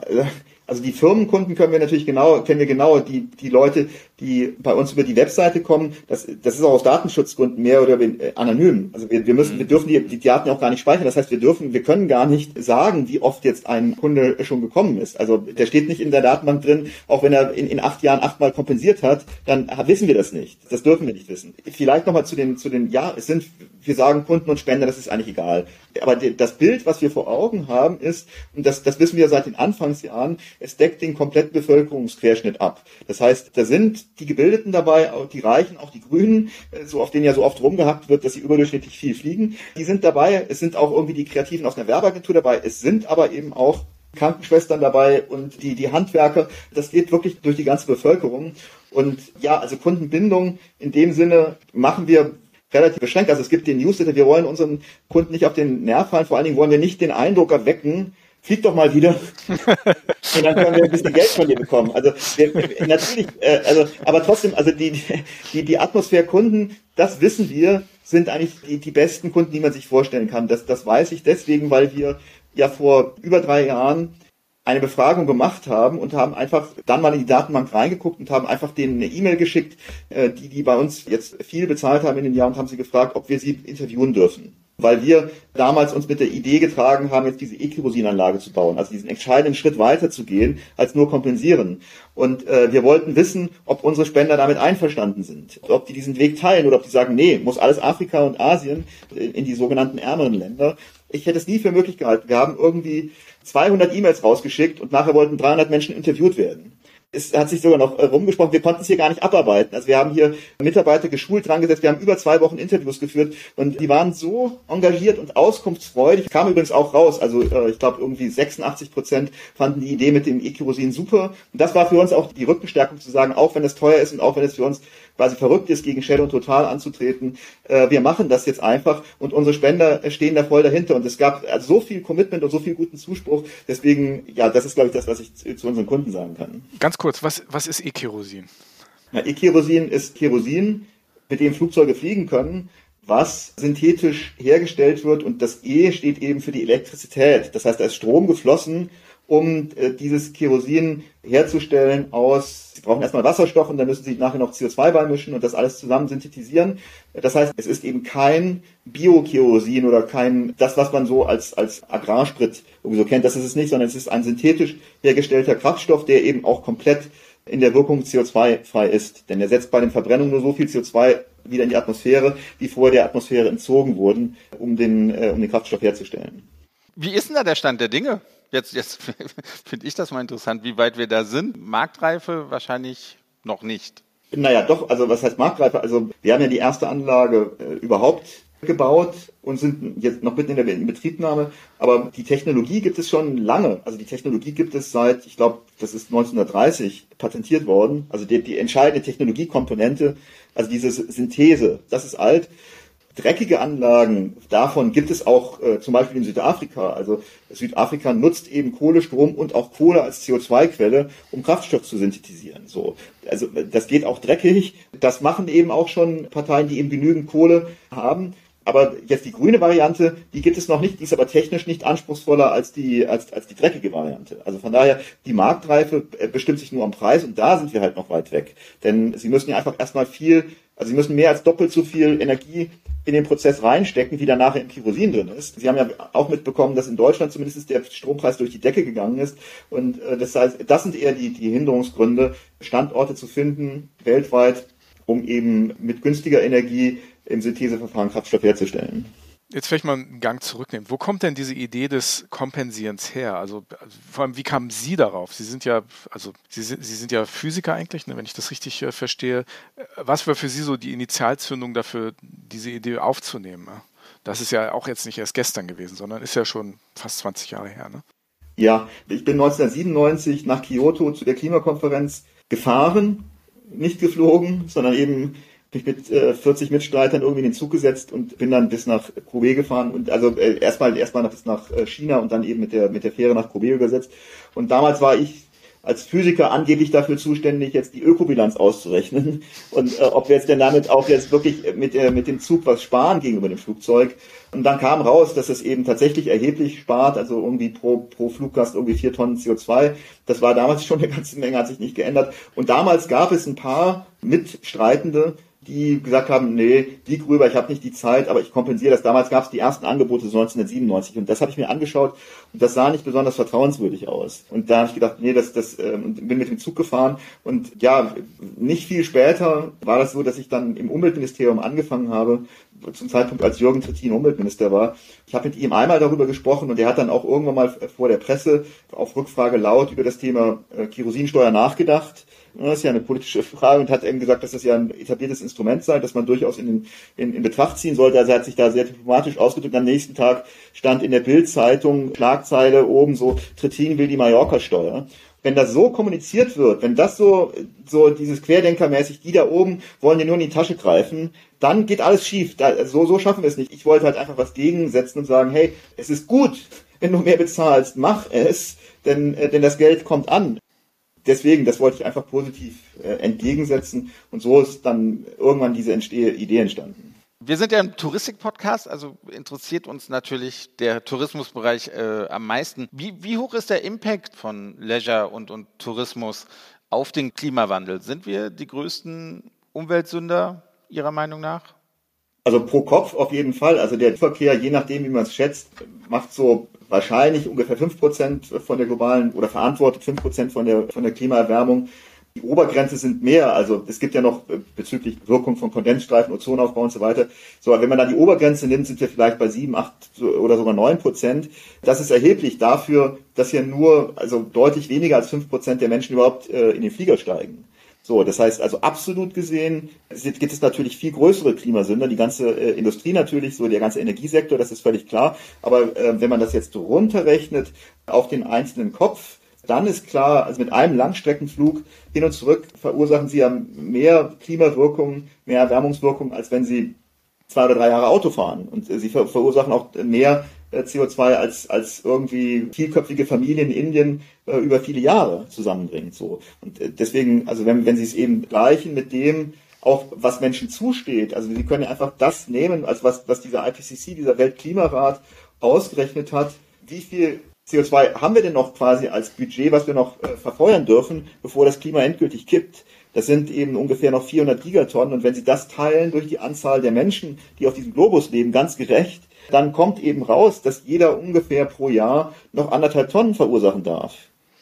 also die Firmenkunden können wir natürlich genau, kennen wir genau, die, die Leute, die bei uns über die Webseite kommen, das, das ist auch aus Datenschutzgründen mehr oder weniger äh, anonym. Also wir, wir müssen, wir dürfen die, die Daten auch gar nicht speichern. Das heißt, wir dürfen, wir können gar nicht sagen, wie oft jetzt ein Kunde schon gekommen ist. Also der steht nicht in der Datenbank drin, auch wenn er in, in acht Jahren achtmal kompensiert hat, dann wissen wir das nicht. Das dürfen wir nicht wissen. Vielleicht nochmal zu den, zu den, ja, es sind, wir sagen Kunden und Spender, das ist eigentlich egal. Aber das Bild, was wir vor Augen haben, ist, und das, das wissen wir seit den Anfangsjahren, es deckt den kompletten Bevölkerungsquerschnitt ab. Das heißt, da sind die Gebildeten dabei, die Reichen, auch die Grünen, äh, so auf denen ja so oft rumgehackt wird, dass sie überdurchschnittlich viel fliegen. Die sind dabei. Es sind auch irgendwie die Kreativen aus einer Werbeagentur dabei. Es sind aber eben auch Krankenschwestern dabei und die, die Handwerker. Das geht wirklich durch die ganze Bevölkerung. Und ja, also Kundenbindung in dem Sinne machen wir relativ beschränkt. Also es gibt den Newsletter, wir wollen unseren Kunden nicht auf den Nerv fallen. Vor allen Dingen wollen wir nicht den Eindruck erwecken, flieg doch mal wieder und dann können wir ein bisschen Geld von dir bekommen. Also wir, natürlich, äh, also aber trotzdem, also die die die Atmosphäre-Kunden, das wissen wir, sind eigentlich die, die besten Kunden, die man sich vorstellen kann. Das das weiß ich deswegen, weil wir ja vor über drei Jahren eine Befragung gemacht haben und haben einfach dann mal in die Datenbank reingeguckt und haben einfach denen eine E-Mail geschickt, äh, die die bei uns jetzt viel bezahlt haben in den Jahren und haben sie gefragt, ob wir sie interviewen dürfen weil wir damals uns mit der Idee getragen haben, jetzt diese E-Kerosinanlage zu bauen, also diesen entscheidenden Schritt weiter zu gehen, als nur kompensieren. Und äh, wir wollten wissen, ob unsere Spender damit einverstanden sind, ob die diesen Weg teilen oder ob die sagen, nee, muss alles Afrika und Asien in die sogenannten ärmeren Länder. Ich hätte es nie für möglich gehalten. Wir haben irgendwie 200 E-Mails rausgeschickt und nachher wollten 300 Menschen interviewt werden es hat sich sogar noch äh, rumgesprochen, wir konnten es hier gar nicht abarbeiten. Also wir haben hier Mitarbeiter geschult dran gesetzt, wir haben über zwei Wochen Interviews geführt und die waren so engagiert und auskunftsfreudig. Kam übrigens auch raus, also äh, ich glaube irgendwie 86 Prozent fanden die Idee mit dem E-Kerosin super. Und das war für uns auch die Rückenstärkung zu sagen, auch wenn es teuer ist und auch wenn es für uns quasi verrückt ist, gegen Shell und Total anzutreten. Äh, wir machen das jetzt einfach und unsere Spender stehen da voll dahinter. Und es gab also so viel Commitment und so viel guten Zuspruch. Deswegen, ja, das ist, glaube ich, das, was ich zu, zu unseren Kunden sagen kann. Ganz kurz, was, was ist E-Kerosin? Ja, E-Kerosin ist Kerosin, mit dem Flugzeuge fliegen können, was synthetisch hergestellt wird und das E steht eben für die Elektrizität. Das heißt, da ist Strom geflossen um äh, dieses Kerosin herzustellen aus, sie brauchen erstmal Wasserstoff und dann müssen sie nachher noch CO2 beimischen und das alles zusammen synthetisieren. Das heißt, es ist eben kein Bio-Kerosin oder kein, das, was man so als, als Agrarsprit irgendwie so kennt, das ist es nicht, sondern es ist ein synthetisch hergestellter Kraftstoff, der eben auch komplett in der Wirkung CO2-frei ist. Denn er setzt bei den Verbrennungen nur so viel CO2 wieder in die Atmosphäre, wie vorher der Atmosphäre entzogen wurden, um den, äh, um den Kraftstoff herzustellen. Wie ist denn da der Stand der Dinge? Jetzt, jetzt finde ich das mal interessant, wie weit wir da sind. Marktreife wahrscheinlich noch nicht. Naja, doch, also was heißt Marktreife? Also wir haben ja die erste Anlage äh, überhaupt gebaut und sind jetzt noch mitten in der Betriebnahme. Aber die Technologie gibt es schon lange. Also die Technologie gibt es seit, ich glaube, das ist 1930 patentiert worden. Also die, die entscheidende Technologiekomponente, also diese Synthese, das ist alt dreckige Anlagen, davon gibt es auch äh, zum Beispiel in Südafrika. Also Südafrika nutzt eben Kohlestrom und auch Kohle als CO2-Quelle, um Kraftstoff zu synthetisieren. So, also das geht auch dreckig. Das machen eben auch schon Parteien, die eben genügend Kohle haben. Aber jetzt die grüne Variante, die gibt es noch nicht, die ist aber technisch nicht anspruchsvoller als die, als, als die dreckige Variante. Also von daher, die Marktreife äh, bestimmt sich nur am Preis und da sind wir halt noch weit weg. Denn sie müssen ja einfach erstmal viel, also sie müssen mehr als doppelt so viel Energie in den Prozess reinstecken, wie da nachher im Kerosin drin ist. Sie haben ja auch mitbekommen, dass in Deutschland zumindest der Strompreis durch die Decke gegangen ist. Und äh, das heißt, das sind eher die, die Hinderungsgründe, Standorte zu finden, weltweit, um eben mit günstiger Energie im Syntheseverfahren Kraftstoff herzustellen jetzt vielleicht mal einen Gang zurücknehmen. Wo kommt denn diese Idee des Kompensierens her? Also, also vor allem, wie kamen Sie darauf? Sie sind ja, also Sie sind, Sie sind ja Physiker eigentlich, ne, wenn ich das richtig äh, verstehe. Was war für Sie so die Initialzündung dafür, diese Idee aufzunehmen? Das ist ja auch jetzt nicht erst gestern gewesen, sondern ist ja schon fast 20 Jahre her. Ne? Ja, ich bin 1997 nach Kyoto zu der Klimakonferenz gefahren, nicht geflogen, sondern eben mich mit äh, 40 Mitstreitern irgendwie in den Zug gesetzt und bin dann bis nach Kobe gefahren und also äh, erstmal erstmal bis nach äh, China und dann eben mit der mit der Fähre nach Kobe übersetzt. Und damals war ich als Physiker angeblich dafür zuständig, jetzt die Ökobilanz auszurechnen und äh, ob wir jetzt denn damit auch jetzt wirklich mit, äh, mit dem Zug was sparen gegenüber dem Flugzeug. Und dann kam raus, dass es eben tatsächlich erheblich spart, also irgendwie pro, pro Fluggast irgendwie vier Tonnen CO2. Das war damals schon eine ganze Menge, hat sich nicht geändert. Und damals gab es ein paar Mitstreitende, die gesagt haben, nee, die Grüber, ich habe nicht die Zeit, aber ich kompensiere das. Damals gab es die ersten Angebote so 1997 und das habe ich mir angeschaut und das sah nicht besonders vertrauenswürdig aus. Und da habe ich gedacht, nee, das, das ähm, bin mit dem Zug gefahren und ja, nicht viel später war das so, dass ich dann im Umweltministerium angefangen habe, zum Zeitpunkt, als Jürgen Trittin Umweltminister war. Ich habe mit ihm einmal darüber gesprochen und er hat dann auch irgendwann mal vor der Presse auf Rückfrage laut über das Thema äh, Kerosinsteuer nachgedacht das ist ja eine politische Frage und hat eben gesagt, dass das ja ein etabliertes Instrument sei, das man durchaus in, in, in Betracht ziehen sollte. Also er hat sich da sehr diplomatisch ausgedrückt. Am nächsten Tag stand in der Bild-Zeitung Schlagzeile oben so, Trittin will die Mallorca-Steuer wenn das so kommuniziert wird, wenn das so, so dieses Querdenkermäßig, die da oben wollen dir nur in die Tasche greifen, dann geht alles schief. Da, so, so schaffen wir es nicht. Ich wollte halt einfach was gegensetzen und sagen, hey, es ist gut, wenn du mehr bezahlst, mach es, denn, äh, denn das Geld kommt an. Deswegen, das wollte ich einfach positiv äh, entgegensetzen und so ist dann irgendwann diese Idee entstanden. Wir sind ja ein Touristik-Podcast, also interessiert uns natürlich der Tourismusbereich äh, am meisten. Wie, wie hoch ist der Impact von Leisure und, und Tourismus auf den Klimawandel? Sind wir die größten Umweltsünder Ihrer Meinung nach? Also pro Kopf auf jeden Fall. Also der Verkehr, je nachdem, wie man es schätzt, macht so wahrscheinlich ungefähr fünf Prozent von der globalen oder verantwortet fünf Prozent von der, von der Klimaerwärmung. Die Obergrenze sind mehr, also es gibt ja noch äh, bezüglich Wirkung von Kondensstreifen, Ozonaufbau und so weiter. So, wenn man dann die Obergrenze nimmt, sind wir vielleicht bei sieben, acht oder sogar neun Prozent. Das ist erheblich dafür, dass hier nur, also deutlich weniger als fünf Prozent der Menschen überhaupt äh, in den Flieger steigen. So, das heißt also absolut gesehen gibt es natürlich viel größere Klimasünder, die ganze äh, Industrie natürlich, so der ganze Energiesektor, das ist völlig klar. Aber äh, wenn man das jetzt runterrechnet auf den einzelnen Kopf, dann ist klar, also mit einem Langstreckenflug hin und zurück verursachen sie ja mehr Klimawirkung, mehr Erwärmungswirkung, als wenn sie zwei oder drei Jahre Auto fahren. Und äh, sie ver verursachen auch mehr CO2 als, als irgendwie vielköpfige Familien in Indien äh, über viele Jahre zusammenbringt. So. Und äh, deswegen, also wenn, wenn Sie es eben gleichen mit dem, auch was Menschen zusteht, also Sie können einfach das nehmen, als was, was dieser IPCC, dieser Weltklimarat ausgerechnet hat, wie viel CO2 haben wir denn noch quasi als Budget, was wir noch äh, verfeuern dürfen, bevor das Klima endgültig kippt? Das sind eben ungefähr noch 400 Gigatonnen. Und wenn Sie das teilen durch die Anzahl der Menschen, die auf diesem Globus leben, ganz gerecht, dann kommt eben raus, dass jeder ungefähr pro Jahr noch anderthalb Tonnen verursachen darf.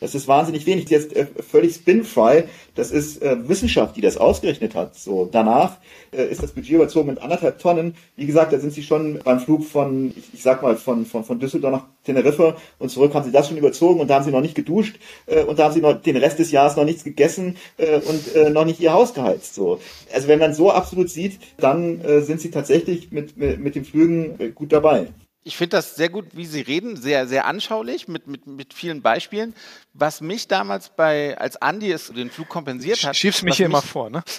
Das ist wahnsinnig wenig. Jetzt äh, völlig spinfrei. Das ist äh, Wissenschaft, die das ausgerechnet hat. So danach äh, ist das Budget überzogen mit anderthalb Tonnen. Wie gesagt, da sind sie schon beim Flug von, ich, ich sag mal, von, von, von Düsseldorf nach Teneriffa und zurück haben sie das schon überzogen und da haben sie noch nicht geduscht äh, und da haben sie noch den Rest des Jahres noch nichts gegessen äh, und äh, noch nicht ihr Haus geheizt. So. Also wenn man so absolut sieht, dann äh, sind sie tatsächlich mit, mit, mit den Flügen äh, gut dabei. Ich finde das sehr gut, wie Sie reden, sehr, sehr anschaulich mit, mit, mit vielen Beispielen. Was mich damals bei, als Andi es den Flug kompensiert hat. Schiebst mich hier immer vor, ne?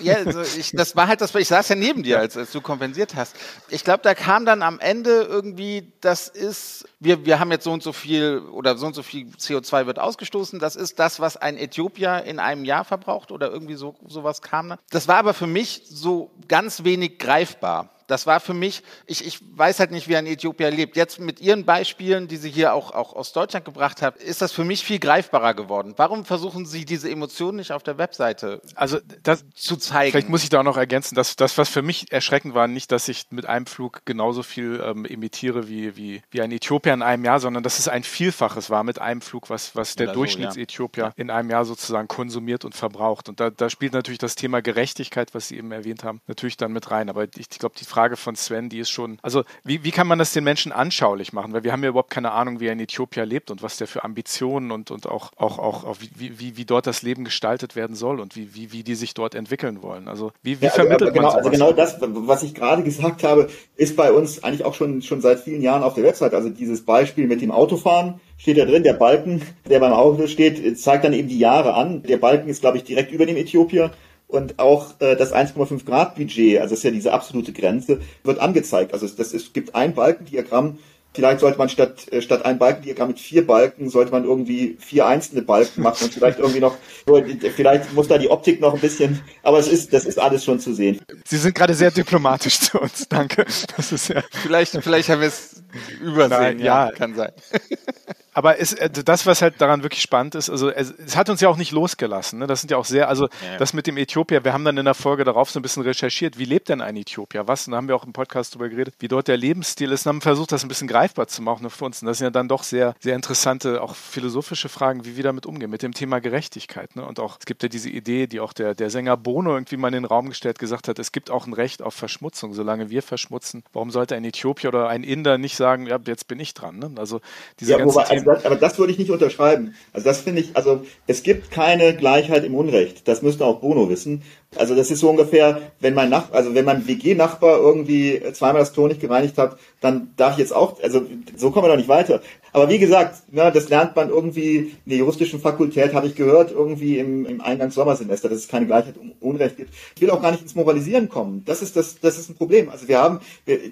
Ja, also ich, das war halt das, ich saß ja neben dir, als, als du kompensiert hast. Ich glaube, da kam dann am Ende irgendwie, das ist, wir, wir haben jetzt so und so viel oder so und so viel CO2 wird ausgestoßen. Das ist das, was ein Äthiopier in einem Jahr verbraucht oder irgendwie so, sowas kam. Das war aber für mich so ganz wenig greifbar. Das war für mich, ich, ich weiß halt nicht, wie ein Äthiopier lebt. Jetzt mit Ihren Beispielen, die Sie hier auch, auch aus Deutschland gebracht haben, ist das für mich viel greifbarer geworden. Warum versuchen Sie diese Emotionen nicht auf der Webseite also das, zu zeigen? Vielleicht muss ich da auch noch ergänzen, dass das, was für mich erschreckend war, nicht, dass ich mit einem Flug genauso viel ähm, emitiere wie, wie, wie ein Äthiopier in einem Jahr, sondern dass es ein Vielfaches war mit einem Flug, was, was der so, Durchschnittsäthiopier ja. in einem Jahr sozusagen konsumiert und verbraucht. Und da, da spielt natürlich das Thema Gerechtigkeit, was Sie eben erwähnt haben, natürlich dann mit rein. Aber ich, ich glaube, die Frage von Sven, die ist schon, also wie, wie kann man das den Menschen anschaulich machen? Weil wir haben ja überhaupt keine Ahnung, wie er in Äthiopien lebt und was der für Ambitionen und, und auch, auch, auch, auch wie, wie, wie dort das Leben gestaltet werden soll und wie, wie, wie die sich dort entwickeln wollen. Also wie, wie ja, also, vermittelt genau, man Also genau das, was ich gerade gesagt habe, ist bei uns eigentlich auch schon, schon seit vielen Jahren auf der Website. Also dieses Beispiel mit dem Autofahren steht da drin, der Balken, der beim Auto steht, zeigt dann eben die Jahre an. Der Balken ist, glaube ich, direkt über dem Äthiopier und auch äh, das 1,5 Grad Budget, also das ist ja diese absolute Grenze, wird angezeigt. Also das ist, gibt ein Balkendiagramm. Vielleicht sollte man statt äh, statt ein Balkendiagramm mit vier Balken sollte man irgendwie vier einzelne Balken machen und vielleicht irgendwie noch vielleicht muss da die Optik noch ein bisschen, aber es ist das ist alles schon zu sehen. Sie sind gerade sehr diplomatisch zu uns. Danke. Das ist ja vielleicht vielleicht haben wir es übersehen. Nein, ja, ja, kann sein. aber es, äh, das, was halt daran wirklich spannend ist, also es, es hat uns ja auch nicht losgelassen. Ne? Das sind ja auch sehr, also ja, das mit dem Äthiopier, wir haben dann in der Folge darauf so ein bisschen recherchiert, wie lebt denn ein Äthiopier? Was? Und da haben wir auch im Podcast darüber geredet, wie dort der Lebensstil ist und haben versucht, das ein bisschen greifbar zu machen für uns. Und das sind ja dann doch sehr, sehr interessante, auch philosophische Fragen, wie wir damit umgehen, mit dem Thema Gerechtigkeit. Ne? Und auch, es gibt ja diese Idee, die auch der, der Sänger Bono irgendwie mal in den Raum gestellt gesagt hat, es gibt auch ein Recht auf Verschmutzung, solange wir verschmutzen. Warum sollte ein Äthiopier oder ein Inder nicht sagen, ja, jetzt bin ich dran? Ne? Also diese ja, ganze wobei, also das, aber das würde ich nicht unterschreiben. Also das finde ich, also es gibt keine Gleichheit im Unrecht. Das müsste auch Bono wissen. Also das ist so ungefähr, wenn mein Nach also wenn mein WG-Nachbar irgendwie zweimal das Klo nicht gereinigt hat, dann darf ich jetzt auch, also so kommen wir doch nicht weiter. Aber wie gesagt, ne, das lernt man irgendwie in der juristischen Fakultät, habe ich gehört, irgendwie im, im Eingangs-Sommersemester, dass es keine Gleichheit um Unrecht gibt. Ich will auch gar nicht ins Moralisieren kommen. Das ist das, das ist ein Problem. Also wir haben,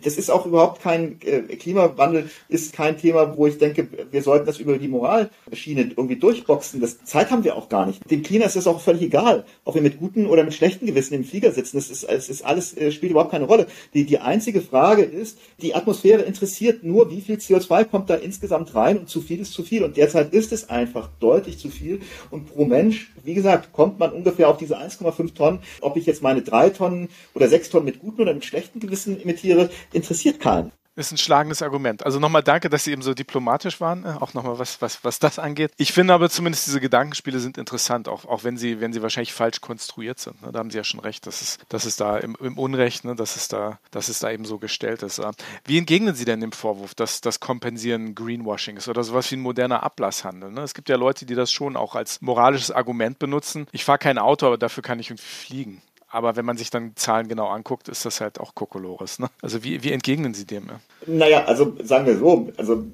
das ist auch überhaupt kein äh, Klimawandel ist kein Thema, wo ich denke, wir sollten das über die Moralschiene irgendwie durchboxen. Das Zeit haben wir auch gar nicht. Dem Klima ist das auch völlig egal, ob wir mit guten oder mit schlechten Gewissen im Flieger sitzen. Das ist, es ist alles äh, spielt überhaupt keine Rolle. Die die einzige Frage ist, die Atmosphäre interessiert nur, wie viel CO2 kommt da insgesamt rein und zu viel ist zu viel. Und derzeit ist es einfach deutlich zu viel. Und pro Mensch, wie gesagt, kommt man ungefähr auf diese 1,5 Tonnen. Ob ich jetzt meine drei Tonnen oder sechs Tonnen mit guten oder mit schlechten Gewissen imitiere, interessiert keinen ist ein schlagendes Argument. Also nochmal danke, dass Sie eben so diplomatisch waren, äh, auch nochmal was, was, was das angeht. Ich finde aber zumindest diese Gedankenspiele sind interessant, auch, auch wenn sie, wenn sie wahrscheinlich falsch konstruiert sind. Ne? Da haben Sie ja schon recht, dass es, dass es da im, im Unrecht, ne? dass, es da, dass es da eben so gestellt ist. Wie entgegnen Sie denn dem Vorwurf, dass das Kompensieren Greenwashing ist oder sowas wie ein moderner Ablasshandel? Ne? Es gibt ja Leute, die das schon auch als moralisches Argument benutzen. Ich fahre kein Auto, aber dafür kann ich fliegen. Aber wenn man sich dann Zahlen genau anguckt, ist das halt auch Kokolores. Ne? Also wie, wie entgegnen Sie dem? Ja? Naja, also sagen wir so, also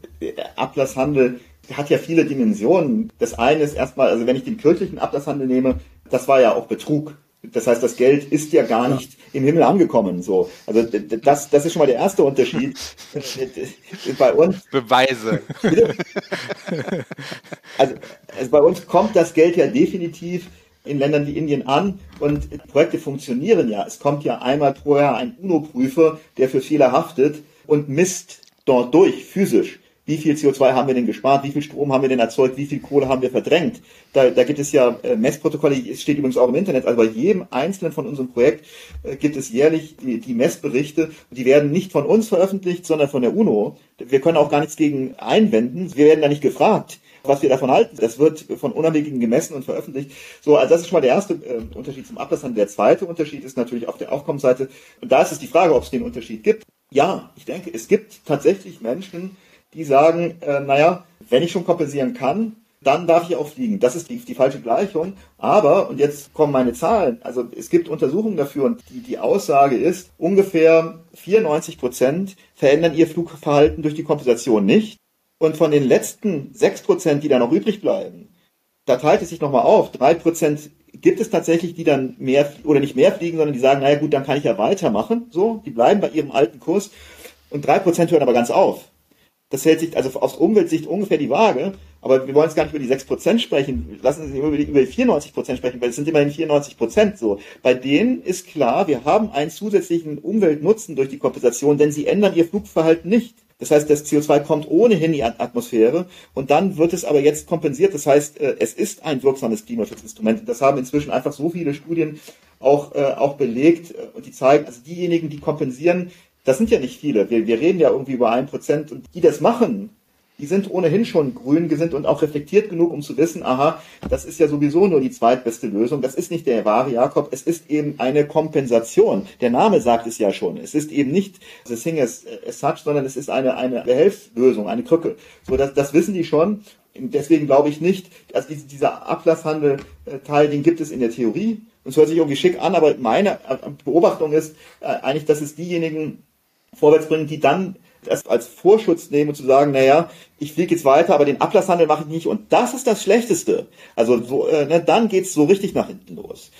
Ablasshandel hat ja viele Dimensionen. Das eine ist erstmal, also wenn ich den kirchlichen Ablasshandel nehme, das war ja auch Betrug. Das heißt, das Geld ist ja gar nicht im Himmel angekommen. So, also das, das ist schon mal der erste Unterschied. bei uns Beweise. Also, also bei uns kommt das Geld ja definitiv in Ländern wie Indien an und Projekte funktionieren ja. Es kommt ja einmal pro Jahr ein UNO-Prüfer, der für Fehler haftet und misst dort durch, physisch. Wie viel CO2 haben wir denn gespart? Wie viel Strom haben wir denn erzeugt? Wie viel Kohle haben wir verdrängt? Da, da gibt es ja äh, Messprotokolle, es steht übrigens auch im Internet. Also bei jedem einzelnen von unserem Projekt äh, gibt es jährlich die, die Messberichte. Die werden nicht von uns veröffentlicht, sondern von der UNO. Wir können auch gar nichts gegen einwenden. Wir werden da nicht gefragt was wir davon halten. Das wird von Unabhängigen gemessen und veröffentlicht. So, also das ist schon mal der erste äh, Unterschied zum Ablasshandel. Der zweite Unterschied ist natürlich auf der Aufkommensseite. Und da ist es die Frage, ob es den Unterschied gibt. Ja, ich denke, es gibt tatsächlich Menschen, die sagen, äh, naja, wenn ich schon kompensieren kann, dann darf ich auch fliegen. Das ist die, die falsche Gleichung. Aber, und jetzt kommen meine Zahlen, also es gibt Untersuchungen dafür und die, die Aussage ist, ungefähr 94 Prozent verändern ihr Flugverhalten durch die Kompensation nicht. Und von den letzten sechs Prozent, die da noch übrig bleiben, da teilt es sich nochmal auf. Drei Prozent gibt es tatsächlich, die dann mehr oder nicht mehr fliegen, sondern die sagen, naja gut, dann kann ich ja weitermachen. So, die bleiben bei ihrem alten Kurs. Und drei Prozent hören aber ganz auf. Das hält sich also aus Umweltsicht ungefähr die Waage. Aber wir wollen jetzt gar nicht über die 6% sprechen. Lassen Sie über die, über die 94% sprechen, weil es sind immerhin 94% so. Bei denen ist klar, wir haben einen zusätzlichen Umweltnutzen durch die Kompensation, denn sie ändern ihr Flugverhalten nicht. Das heißt, das CO2 kommt ohnehin in die Atmosphäre und dann wird es aber jetzt kompensiert. Das heißt, äh, es ist ein wirksames Klimaschutzinstrument. Das haben inzwischen einfach so viele Studien auch, äh, auch belegt und die zeigen, also diejenigen, die kompensieren, das sind ja nicht viele. Wir, wir reden ja irgendwie über ein Prozent und die das machen, die sind ohnehin schon grün gesinnt und auch reflektiert genug, um zu wissen, aha, das ist ja sowieso nur die zweitbeste Lösung. Das ist nicht der wahre Jakob, es ist eben eine Kompensation. Der Name sagt es ja schon. Es ist eben nicht the thing as, as such, sondern es ist eine, eine Behelfslösung, eine Krücke. So, das, das wissen die schon. Deswegen glaube ich nicht, also dieser Ablasshandel-Teil, den gibt es in der Theorie. Und es hört sich irgendwie schick an, aber meine Beobachtung ist äh, eigentlich, dass es diejenigen vorwärts bringen, die dann das als Vorschutz nehmen und zu sagen, naja, ich fliege jetzt weiter, aber den Ablasshandel mache ich nicht. Und das ist das Schlechteste. Also so, äh, ne, dann geht's so richtig nach hinten los.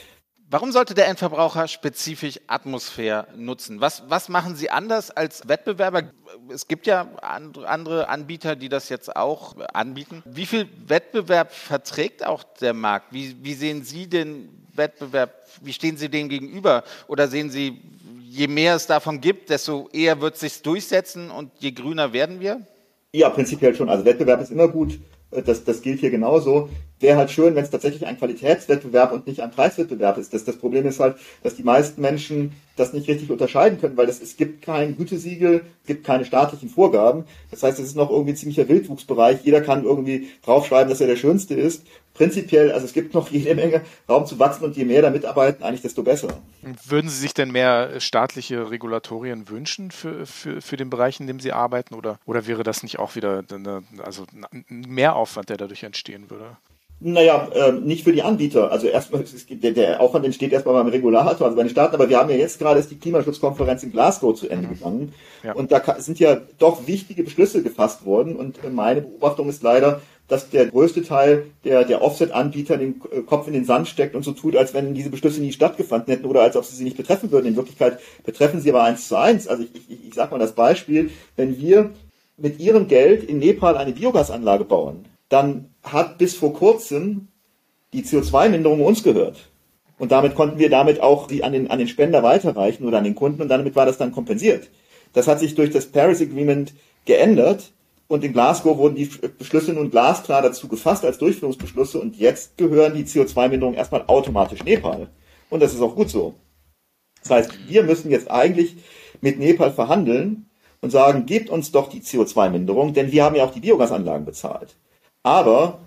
Warum sollte der Endverbraucher spezifisch Atmosphäre nutzen? Was, was machen Sie anders als Wettbewerber? Es gibt ja andere Anbieter, die das jetzt auch anbieten. Wie viel Wettbewerb verträgt auch der Markt? Wie, wie sehen Sie den Wettbewerb? Wie stehen Sie dem gegenüber? Oder sehen Sie je mehr es davon gibt, desto eher wird es sich durchsetzen und je grüner werden wir? Ja, prinzipiell schon. Also Wettbewerb ist immer gut. Das, das gilt hier genauso. Wäre halt schön, wenn es tatsächlich ein Qualitätswettbewerb und nicht ein Preiswettbewerb ist. Das, das Problem ist halt, dass die meisten Menschen das nicht richtig unterscheiden können, weil es, es gibt kein Gütesiegel, es gibt keine staatlichen Vorgaben. Das heißt, es ist noch irgendwie ein ziemlicher Wildwuchsbereich. Jeder kann irgendwie draufschreiben, dass er der Schönste ist. Prinzipiell, also es gibt noch jede Menge Raum zu wachsen und je mehr da mitarbeiten, eigentlich desto besser. Würden Sie sich denn mehr staatliche Regulatorien wünschen für, für, für den Bereich, in dem Sie arbeiten? Oder, oder wäre das nicht auch wieder eine, also ein Mehraufwand, der dadurch entstehen würde? Naja, äh, nicht für die Anbieter. Also erstmal, der, der Aufwand entsteht erstmal beim Regulator, also bei den Staaten, aber wir haben ja jetzt gerade ist die Klimaschutzkonferenz in Glasgow zu Ende gegangen. Ja. Und da sind ja doch wichtige Beschlüsse gefasst worden. Und meine Beobachtung ist leider, dass der größte Teil der, der Offset-Anbieter den äh, Kopf in den Sand steckt und so tut, als wenn diese Beschlüsse nie stattgefunden hätten oder als ob sie sie nicht betreffen würden. In Wirklichkeit betreffen sie aber eins zu eins. Also ich, ich, ich sage mal das Beispiel, wenn wir mit ihrem Geld in Nepal eine Biogasanlage bauen, dann hat bis vor kurzem die CO2-Minderung uns gehört. Und damit konnten wir damit auch die an den, an den Spender weiterreichen oder an den Kunden und damit war das dann kompensiert. Das hat sich durch das Paris Agreement geändert und in Glasgow wurden die Beschlüsse nun glasklar dazu gefasst als Durchführungsbeschlüsse und jetzt gehören die CO2-Minderungen erstmal automatisch Nepal. Und das ist auch gut so. Das heißt, wir müssen jetzt eigentlich mit Nepal verhandeln und sagen, gebt uns doch die CO2-Minderung, denn wir haben ja auch die Biogasanlagen bezahlt. Aber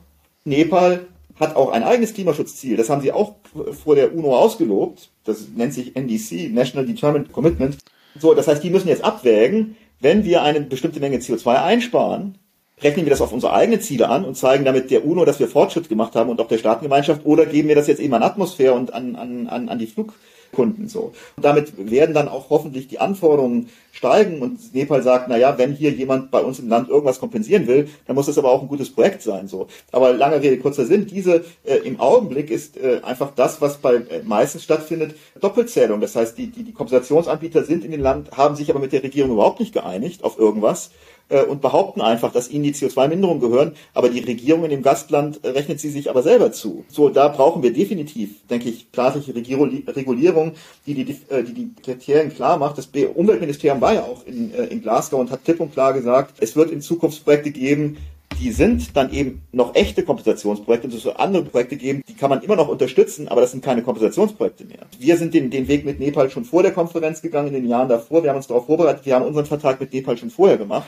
Nepal hat auch ein eigenes Klimaschutzziel. Das haben sie auch vor der UNO ausgelobt. Das nennt sich NDC, National Determined Commitment. So, das heißt, die müssen jetzt abwägen, wenn wir eine bestimmte Menge CO2 einsparen, rechnen wir das auf unsere eigenen Ziele an und zeigen damit der UNO, dass wir Fortschritt gemacht haben und auch der Staatengemeinschaft, oder geben wir das jetzt eben an Atmosphäre und an, an, an, an die Flug, Kunden so. Und damit werden dann auch hoffentlich die Anforderungen steigen und Nepal sagt, na ja, wenn hier jemand bei uns im Land irgendwas kompensieren will, dann muss das aber auch ein gutes Projekt sein, so. Aber lange Rede, kurzer Sinn, diese, äh, im Augenblick ist äh, einfach das, was bei äh, meistens stattfindet, Doppelzählung. Das heißt, die, die, die Kompensationsanbieter sind in dem Land, haben sich aber mit der Regierung überhaupt nicht geeinigt auf irgendwas äh, und behaupten einfach, dass ihnen die CO2-Minderungen gehören, aber die Regierung in dem Gastland äh, rechnet sie sich aber selber zu. So, da brauchen wir definitiv, denke ich, staatliche Regulierung, die die, äh, die, die Kriterien klar macht. Das Umweltministerium war ja auch in, in Glasgow und hat klipp und klar gesagt, es wird in Zukunft Projekte geben, die sind dann eben noch echte Kompensationsprojekte es soll andere Projekte geben, die kann man immer noch unterstützen, aber das sind keine Kompensationsprojekte mehr. Wir sind den, den Weg mit Nepal schon vor der Konferenz gegangen, in den Jahren davor. Wir haben uns darauf vorbereitet, wir haben unseren Vertrag mit Nepal schon vorher gemacht.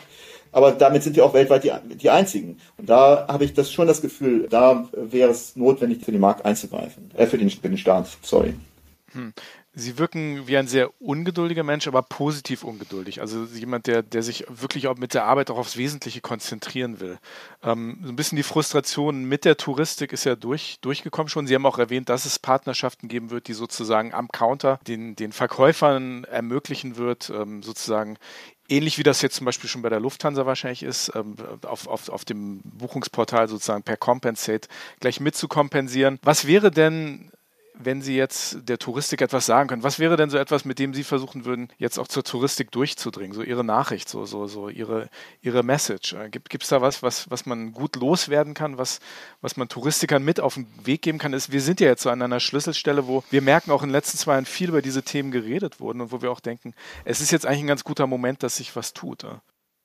Aber damit sind wir auch weltweit die, die einzigen. Und da habe ich das schon das Gefühl, da wäre es notwendig, für den Markt einzugreifen. Äh, für den, den Staat, sorry. Hm. Sie wirken wie ein sehr ungeduldiger Mensch, aber positiv ungeduldig. Also jemand, der, der sich wirklich auch mit der Arbeit auch aufs Wesentliche konzentrieren will. Ähm, so ein bisschen die Frustration mit der Touristik ist ja durch, durchgekommen schon. Sie haben auch erwähnt, dass es Partnerschaften geben wird, die sozusagen am Counter den, den Verkäufern ermöglichen wird, ähm, sozusagen ähnlich wie das jetzt zum Beispiel schon bei der Lufthansa wahrscheinlich ist, ähm, auf, auf, auf dem Buchungsportal sozusagen per Compensate gleich mitzukompensieren. Was wäre denn wenn Sie jetzt der Touristik etwas sagen können, was wäre denn so etwas, mit dem Sie versuchen würden, jetzt auch zur Touristik durchzudringen? So Ihre Nachricht, so, so, so Ihre, Ihre Message. Äh, gibt es da was, was, was man gut loswerden kann, was, was man Touristikern mit auf den Weg geben kann? Ist, wir sind ja jetzt so an einer Schlüsselstelle, wo wir merken, auch in den letzten zwei Jahren viel über diese Themen geredet wurden und wo wir auch denken, es ist jetzt eigentlich ein ganz guter Moment, dass sich was tut.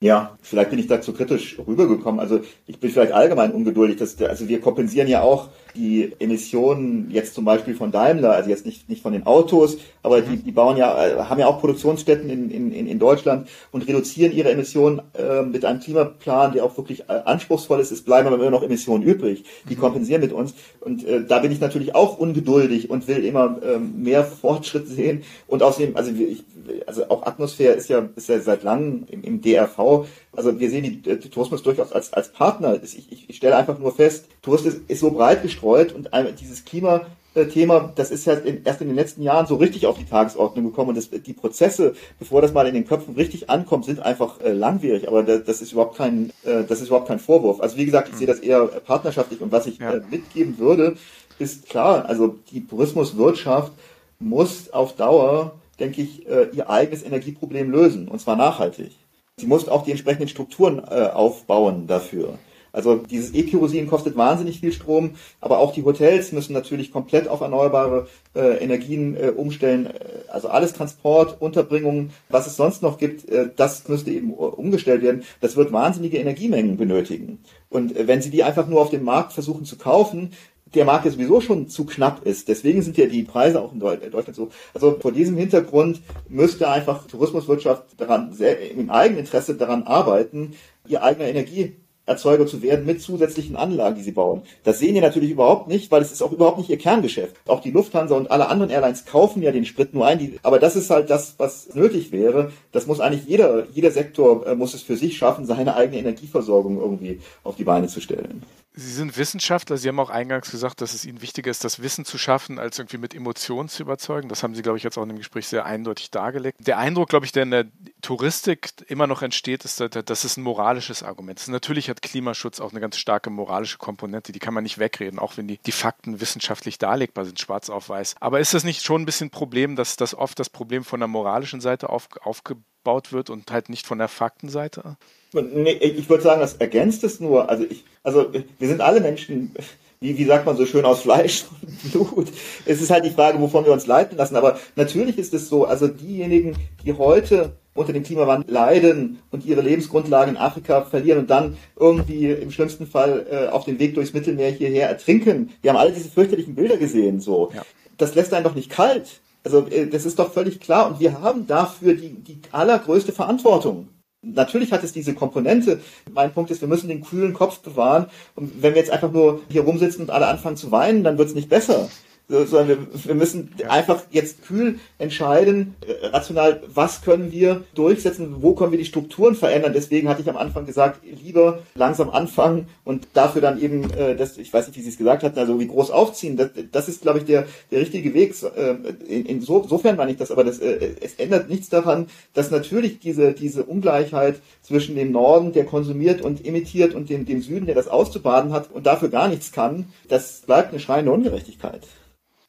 Ja, vielleicht bin ich da zu kritisch rübergekommen. Also ich bin vielleicht allgemein ungeduldig. Dass, also wir kompensieren ja auch die Emissionen jetzt zum Beispiel von Daimler, also jetzt nicht, nicht von den Autos, aber die, die bauen ja, äh, haben ja auch Produktionsstätten in, in, in Deutschland und reduzieren ihre Emissionen äh, mit einem Klimaplan, der auch wirklich äh, anspruchsvoll ist. Es bleiben aber immer noch Emissionen übrig. Die mhm. kompensieren mit uns. Und äh, da bin ich natürlich auch ungeduldig und will immer ähm, mehr Fortschritt sehen. Und außerdem, also ich, also auch Atmosphäre ist ja, ist ja seit langem im, im DRV. Also wir sehen die, die Tourismus durchaus als, als Partner. Ich, ich, ich stelle einfach nur fest, Tourismus ist, ist so breit gestreut und dieses Klima Thema, das ist ja in, erst in den letzten Jahren so richtig auf die Tagesordnung gekommen und das, die Prozesse, bevor das mal in den Köpfen richtig ankommt, sind einfach äh, langwierig. Aber das, das ist überhaupt kein, äh, das ist überhaupt kein Vorwurf. Also wie gesagt, ich sehe das eher partnerschaftlich und was ich ja. äh, mitgeben würde, ist klar. Also die Tourismuswirtschaft muss auf Dauer denke ich, äh, ihr eigenes Energieproblem lösen, und zwar nachhaltig. Sie muss auch die entsprechenden Strukturen äh, aufbauen dafür. Also dieses E-Kerosin kostet wahnsinnig viel Strom, aber auch die Hotels müssen natürlich komplett auf erneuerbare äh, Energien äh, umstellen. Also alles Transport, Unterbringung, was es sonst noch gibt, äh, das müsste eben umgestellt werden. Das wird wahnsinnige Energiemengen benötigen. Und äh, wenn Sie die einfach nur auf dem Markt versuchen zu kaufen, der Markt ja sowieso schon zu knapp ist. Deswegen sind ja die Preise auch in Deutschland so. Also vor diesem Hintergrund müsste einfach Tourismuswirtschaft daran, sehr, im eigenen Interesse daran arbeiten, ihr eigener Energieerzeuger zu werden mit zusätzlichen Anlagen, die sie bauen. Das sehen die natürlich überhaupt nicht, weil es ist auch überhaupt nicht ihr Kerngeschäft. Auch die Lufthansa und alle anderen Airlines kaufen ja den Sprit nur ein. Die, aber das ist halt das, was nötig wäre. Das muss eigentlich jeder, jeder Sektor äh, muss es für sich schaffen, seine eigene Energieversorgung irgendwie auf die Beine zu stellen. Sie sind Wissenschaftler. Sie haben auch eingangs gesagt, dass es Ihnen wichtiger ist, das Wissen zu schaffen, als irgendwie mit Emotionen zu überzeugen. Das haben Sie, glaube ich, jetzt auch in dem Gespräch sehr eindeutig dargelegt. Der Eindruck, glaube ich, der in der Touristik immer noch entsteht, ist, dass es ein moralisches Argument ist. Natürlich hat Klimaschutz auch eine ganz starke moralische Komponente. Die kann man nicht wegreden, auch wenn die, die Fakten wissenschaftlich darlegbar sind, schwarz auf weiß. Aber ist das nicht schon ein bisschen ein Problem, dass das oft das Problem von der moralischen Seite auf, aufgebaut wird und halt nicht von der Faktenseite? Nee, ich würde sagen, das ergänzt es nur. Also ich, also wir sind alle Menschen, wie, wie sagt man so schön, aus Fleisch und Blut. Es ist halt die Frage, wovon wir uns leiten lassen. Aber natürlich ist es so, also diejenigen, die heute unter dem Klimawandel leiden und ihre Lebensgrundlage in Afrika verlieren und dann irgendwie im schlimmsten Fall äh, auf dem Weg durchs Mittelmeer hierher ertrinken. Wir haben alle diese fürchterlichen Bilder gesehen, so. Ja. Das lässt einen doch nicht kalt. Also äh, das ist doch völlig klar und wir haben dafür die, die allergrößte Verantwortung. Natürlich hat es diese Komponente. Mein Punkt ist, wir müssen den kühlen Kopf bewahren. Und wenn wir jetzt einfach nur hier rumsitzen und alle anfangen zu weinen, dann wird es nicht besser sondern wir, wir müssen ja. einfach jetzt kühl entscheiden, äh, rational, was können wir durchsetzen, wo können wir die Strukturen verändern. Deswegen hatte ich am Anfang gesagt, lieber langsam anfangen und dafür dann eben, äh, das, ich weiß nicht, wie Sie es gesagt hatten, also wie groß aufziehen. Das, das ist, glaube ich, der, der richtige Weg. Äh, in, insofern meine ich das, aber das, äh, es ändert nichts daran, dass natürlich diese, diese Ungleichheit zwischen dem Norden, der konsumiert und emittiert, und dem, dem Süden, der das auszubaden hat und dafür gar nichts kann, das bleibt eine schreiende Ungerechtigkeit.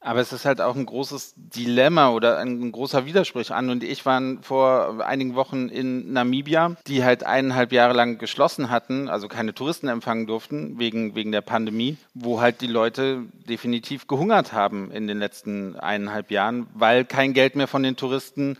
Aber es ist halt auch ein großes Dilemma oder ein großer Widerspruch. An und ich waren vor einigen Wochen in Namibia, die halt eineinhalb Jahre lang geschlossen hatten, also keine Touristen empfangen durften wegen, wegen der Pandemie, wo halt die Leute definitiv gehungert haben in den letzten eineinhalb Jahren, weil kein Geld mehr von den Touristen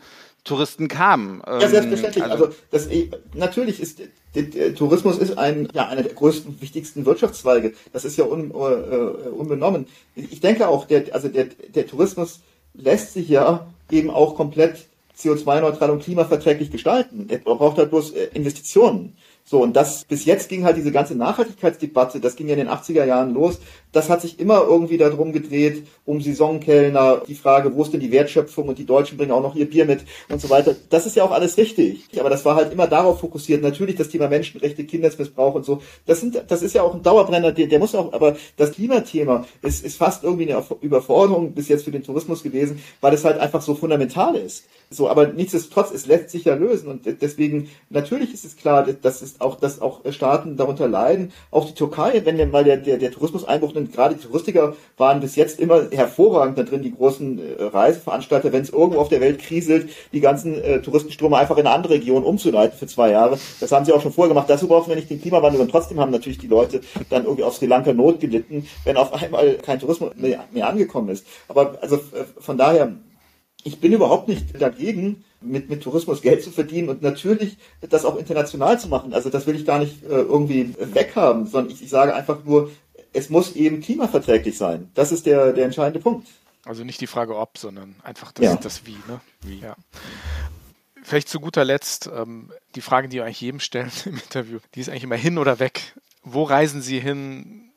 Touristen kamen. Ja, ähm, selbstverständlich. Also, also das, natürlich ist der, Tourismus ist ein, ja, einer der größten, wichtigsten Wirtschaftszweige. Das ist ja un, uh, unbenommen. Ich denke auch, der, also der, der Tourismus lässt sich ja eben auch komplett CO2-neutral und klimaverträglich gestalten. Er braucht halt bloß äh, Investitionen. So, und das, bis jetzt ging halt diese ganze Nachhaltigkeitsdebatte, das ging ja in den 80er Jahren los, das hat sich immer irgendwie darum gedreht, um Saisonkellner, die Frage, wo ist denn die Wertschöpfung und die Deutschen bringen auch noch ihr Bier mit und so weiter. Das ist ja auch alles richtig. Aber das war halt immer darauf fokussiert. Natürlich das Thema Menschenrechte, Kindesmissbrauch und so. Das sind, das ist ja auch ein Dauerbrenner, der, der muss auch, aber das Klimathema ist, ist fast irgendwie eine Überforderung bis jetzt für den Tourismus gewesen, weil es halt einfach so fundamental ist. So, aber nichtsdestotrotz, es lässt sich ja lösen und deswegen, natürlich ist es klar, dass es auch, dass auch Staaten darunter leiden. Auch die Türkei, wenn denn mal der, der, der Tourismuseinbruch, und gerade die Touristiker waren bis jetzt immer hervorragend da drin, die großen äh, Reiseveranstalter, wenn es irgendwo auf der Welt kriselt, die ganzen äh, Touristenströme einfach in eine andere Region umzuleiten für zwei Jahre. Das haben sie auch schon vorher gemacht. Dazu brauchen wir nicht den Klimawandel und trotzdem haben natürlich die Leute dann irgendwie auf Sri Lanka Not gelitten, wenn auf einmal kein Tourismus mehr, mehr angekommen ist. Aber also äh, von daher, ich bin überhaupt nicht dagegen, mit, mit Tourismus Geld zu verdienen und natürlich das auch international zu machen. Also das will ich gar nicht äh, irgendwie weghaben, sondern ich, ich sage einfach nur, es muss eben klimaverträglich sein. Das ist der, der entscheidende Punkt. Also nicht die Frage ob, sondern einfach das, ja. das Wie. Ne? Wie. Ja. Vielleicht zu guter Letzt ähm, die Frage, die wir eigentlich jedem stellen im Interview, die ist eigentlich immer hin oder weg. Wo reisen Sie hin,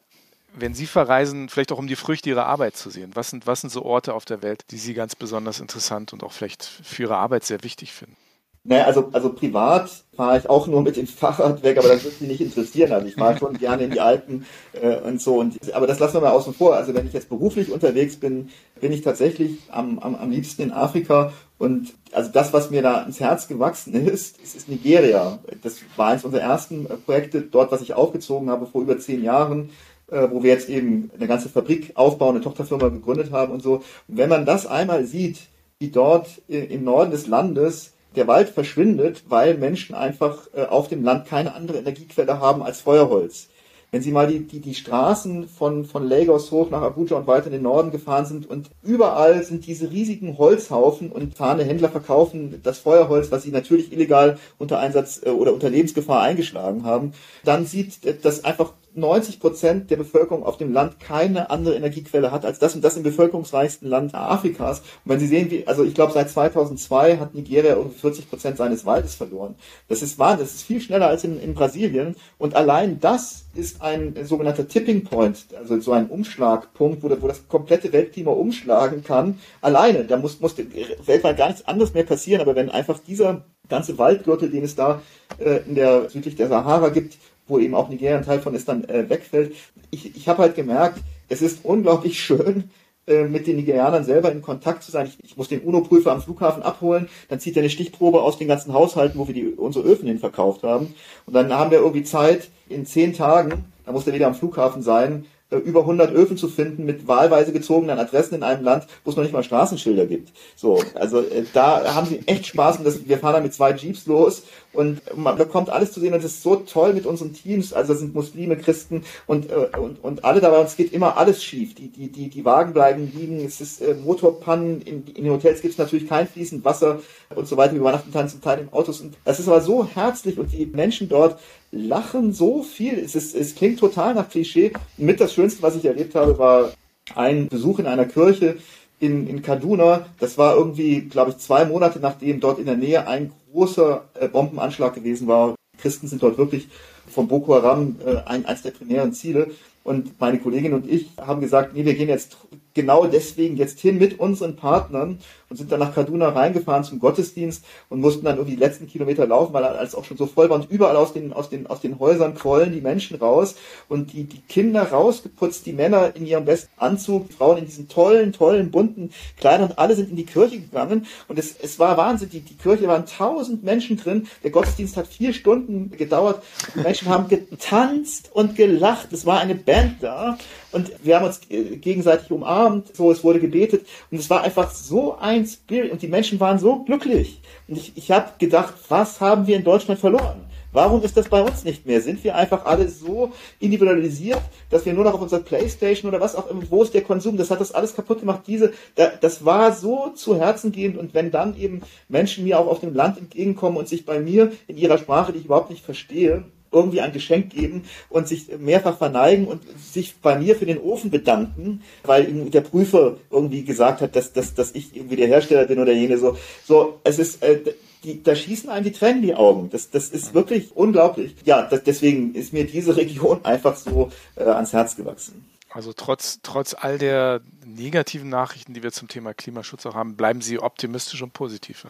wenn Sie verreisen, vielleicht auch um die Früchte Ihrer Arbeit zu sehen? Was sind, was sind so Orte auf der Welt, die Sie ganz besonders interessant und auch vielleicht für Ihre Arbeit sehr wichtig finden? Naja, also, also privat fahre ich auch nur mit dem Fahrrad weg, aber das wird mich nicht interessieren. Also ich fahre schon gerne in die Alpen äh, und so. Und, aber das lassen wir mal außen vor. Also wenn ich jetzt beruflich unterwegs bin, bin ich tatsächlich am, am, am liebsten in Afrika. Und also das, was mir da ins Herz gewachsen ist, ist, ist Nigeria. Das war eines unserer ersten Projekte dort, was ich aufgezogen habe vor über zehn Jahren äh, wo wir jetzt eben eine ganze Fabrik aufbauen, eine Tochterfirma gegründet haben und so. Und wenn man das einmal sieht, wie dort im Norden des Landes der Wald verschwindet, weil Menschen einfach äh, auf dem Land keine andere Energiequelle haben als Feuerholz. Wenn Sie mal die, die, die Straßen von, von Lagos hoch nach Abuja und weiter in den Norden gefahren sind und überall sind diese riesigen Holzhaufen und fahrende Händler verkaufen das Feuerholz, was sie natürlich illegal unter Einsatz äh, oder unter Lebensgefahr eingeschlagen haben, dann sieht das einfach 90 Prozent der Bevölkerung auf dem Land keine andere Energiequelle hat als das und das im bevölkerungsreichsten Land Afrikas. Und wenn Sie sehen, wie, also ich glaube seit 2002 hat Nigeria um 40 Prozent seines Waldes verloren. Das ist wahr, das ist viel schneller als in, in Brasilien. Und allein das ist ein sogenannter Tipping Point, also so ein Umschlagpunkt, wo, wo das komplette Weltklima umschlagen kann. Alleine, da muss, muss weltweit gar nichts anderes mehr passieren, aber wenn einfach dieser ganze Waldgürtel, den es da äh, in der südlich der Sahara gibt, wo eben auch Nigeria ein Teil von ist, dann äh, wegfällt. Ich, ich habe halt gemerkt, es ist unglaublich schön, äh, mit den Nigerianern selber in Kontakt zu sein. Ich, ich muss den UNO-Prüfer am Flughafen abholen, dann zieht er eine Stichprobe aus den ganzen Haushalten, wo wir die, unsere Öfen hin verkauft haben. Und dann haben wir irgendwie Zeit, in zehn Tagen, da muss er wieder am Flughafen sein, über 100 Öfen zu finden mit wahlweise gezogenen Adressen in einem Land, wo es noch nicht mal Straßenschilder gibt. So, also äh, da haben sie echt Spaß und das, wir fahren da mit zwei Jeeps los und man bekommt alles zu sehen und es ist so toll mit unseren Teams. Also sind Muslime, Christen und, äh, und, und alle dabei und es geht immer alles schief. Die, die, die, die Wagen bleiben liegen, es ist äh, Motorpannen, in, in den Hotels gibt es natürlich kein fließend Wasser und so weiter. Wir übernachten dann zum Teil in Autos und das ist aber so herzlich und die Menschen dort lachen so viel. Es, ist, es klingt total nach Klischee. Mit das Schönste, was ich erlebt habe, war ein Besuch in einer Kirche in, in Kaduna. Das war irgendwie, glaube ich, zwei Monate nachdem dort in der Nähe ein großer äh, Bombenanschlag gewesen war. Christen sind dort wirklich von Boko Haram äh, ein, eines der primären Ziele. Und meine Kollegin und ich haben gesagt, nee, wir gehen jetzt genau deswegen jetzt hin mit unseren Partnern und sind dann nach Kaduna reingefahren zum Gottesdienst und mussten dann irgendwie die letzten Kilometer laufen, weil es auch schon so voll war und überall aus den, aus den, aus den Häusern quollen die Menschen raus und die, die Kinder rausgeputzt, die Männer in ihrem besten Anzug, die Frauen in diesen tollen, tollen, bunten Kleidern und alle sind in die Kirche gegangen und es, es war Wahnsinn, die, die Kirche waren tausend Menschen drin, der Gottesdienst hat vier Stunden gedauert, die Menschen haben getanzt und gelacht, es war eine Band da und wir haben uns gegenseitig umarmt, so, es wurde gebetet und es war einfach so ein Spirit und die Menschen waren so glücklich. Und ich, ich habe gedacht, was haben wir in Deutschland verloren? Warum ist das bei uns nicht mehr? Sind wir einfach alle so individualisiert, dass wir nur noch auf unserer Playstation oder was auch immer, wo ist der Konsum? Das hat das alles kaputt gemacht. Diese, das war so zu Herzen gehend und wenn dann eben Menschen mir auch auf dem Land entgegenkommen und sich bei mir in ihrer Sprache, die ich überhaupt nicht verstehe, irgendwie ein Geschenk geben und sich mehrfach verneigen und sich bei mir für den Ofen bedanken, weil der Prüfer irgendwie gesagt hat, dass, dass, dass ich irgendwie der Hersteller bin oder jene so. So, es ist, äh, die, da schießen einem die Tränen in die Augen. Das, das ist wirklich unglaublich. Ja, das, deswegen ist mir diese Region einfach so äh, ans Herz gewachsen. Also trotz, trotz all der negativen Nachrichten, die wir zum Thema Klimaschutz auch haben, bleiben Sie optimistisch und positiv.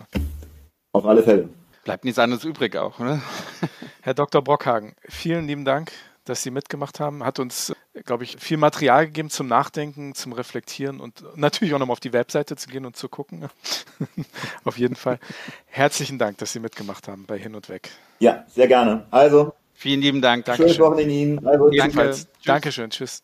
Auf alle Fälle. Bleibt nichts anderes übrig auch, oder? Herr Dr. Brockhagen, vielen lieben Dank, dass Sie mitgemacht haben. Hat uns, glaube ich, viel Material gegeben zum Nachdenken, zum Reflektieren und natürlich auch nochmal auf die Webseite zu gehen und zu gucken. auf jeden Fall. Herzlichen Dank, dass Sie mitgemacht haben bei Hin und Weg. Ja, sehr gerne. Also. Vielen lieben Dank. Dankeschön. Schönes Wochenende Ihnen. Also, Danke. Dankeschön. Tschüss.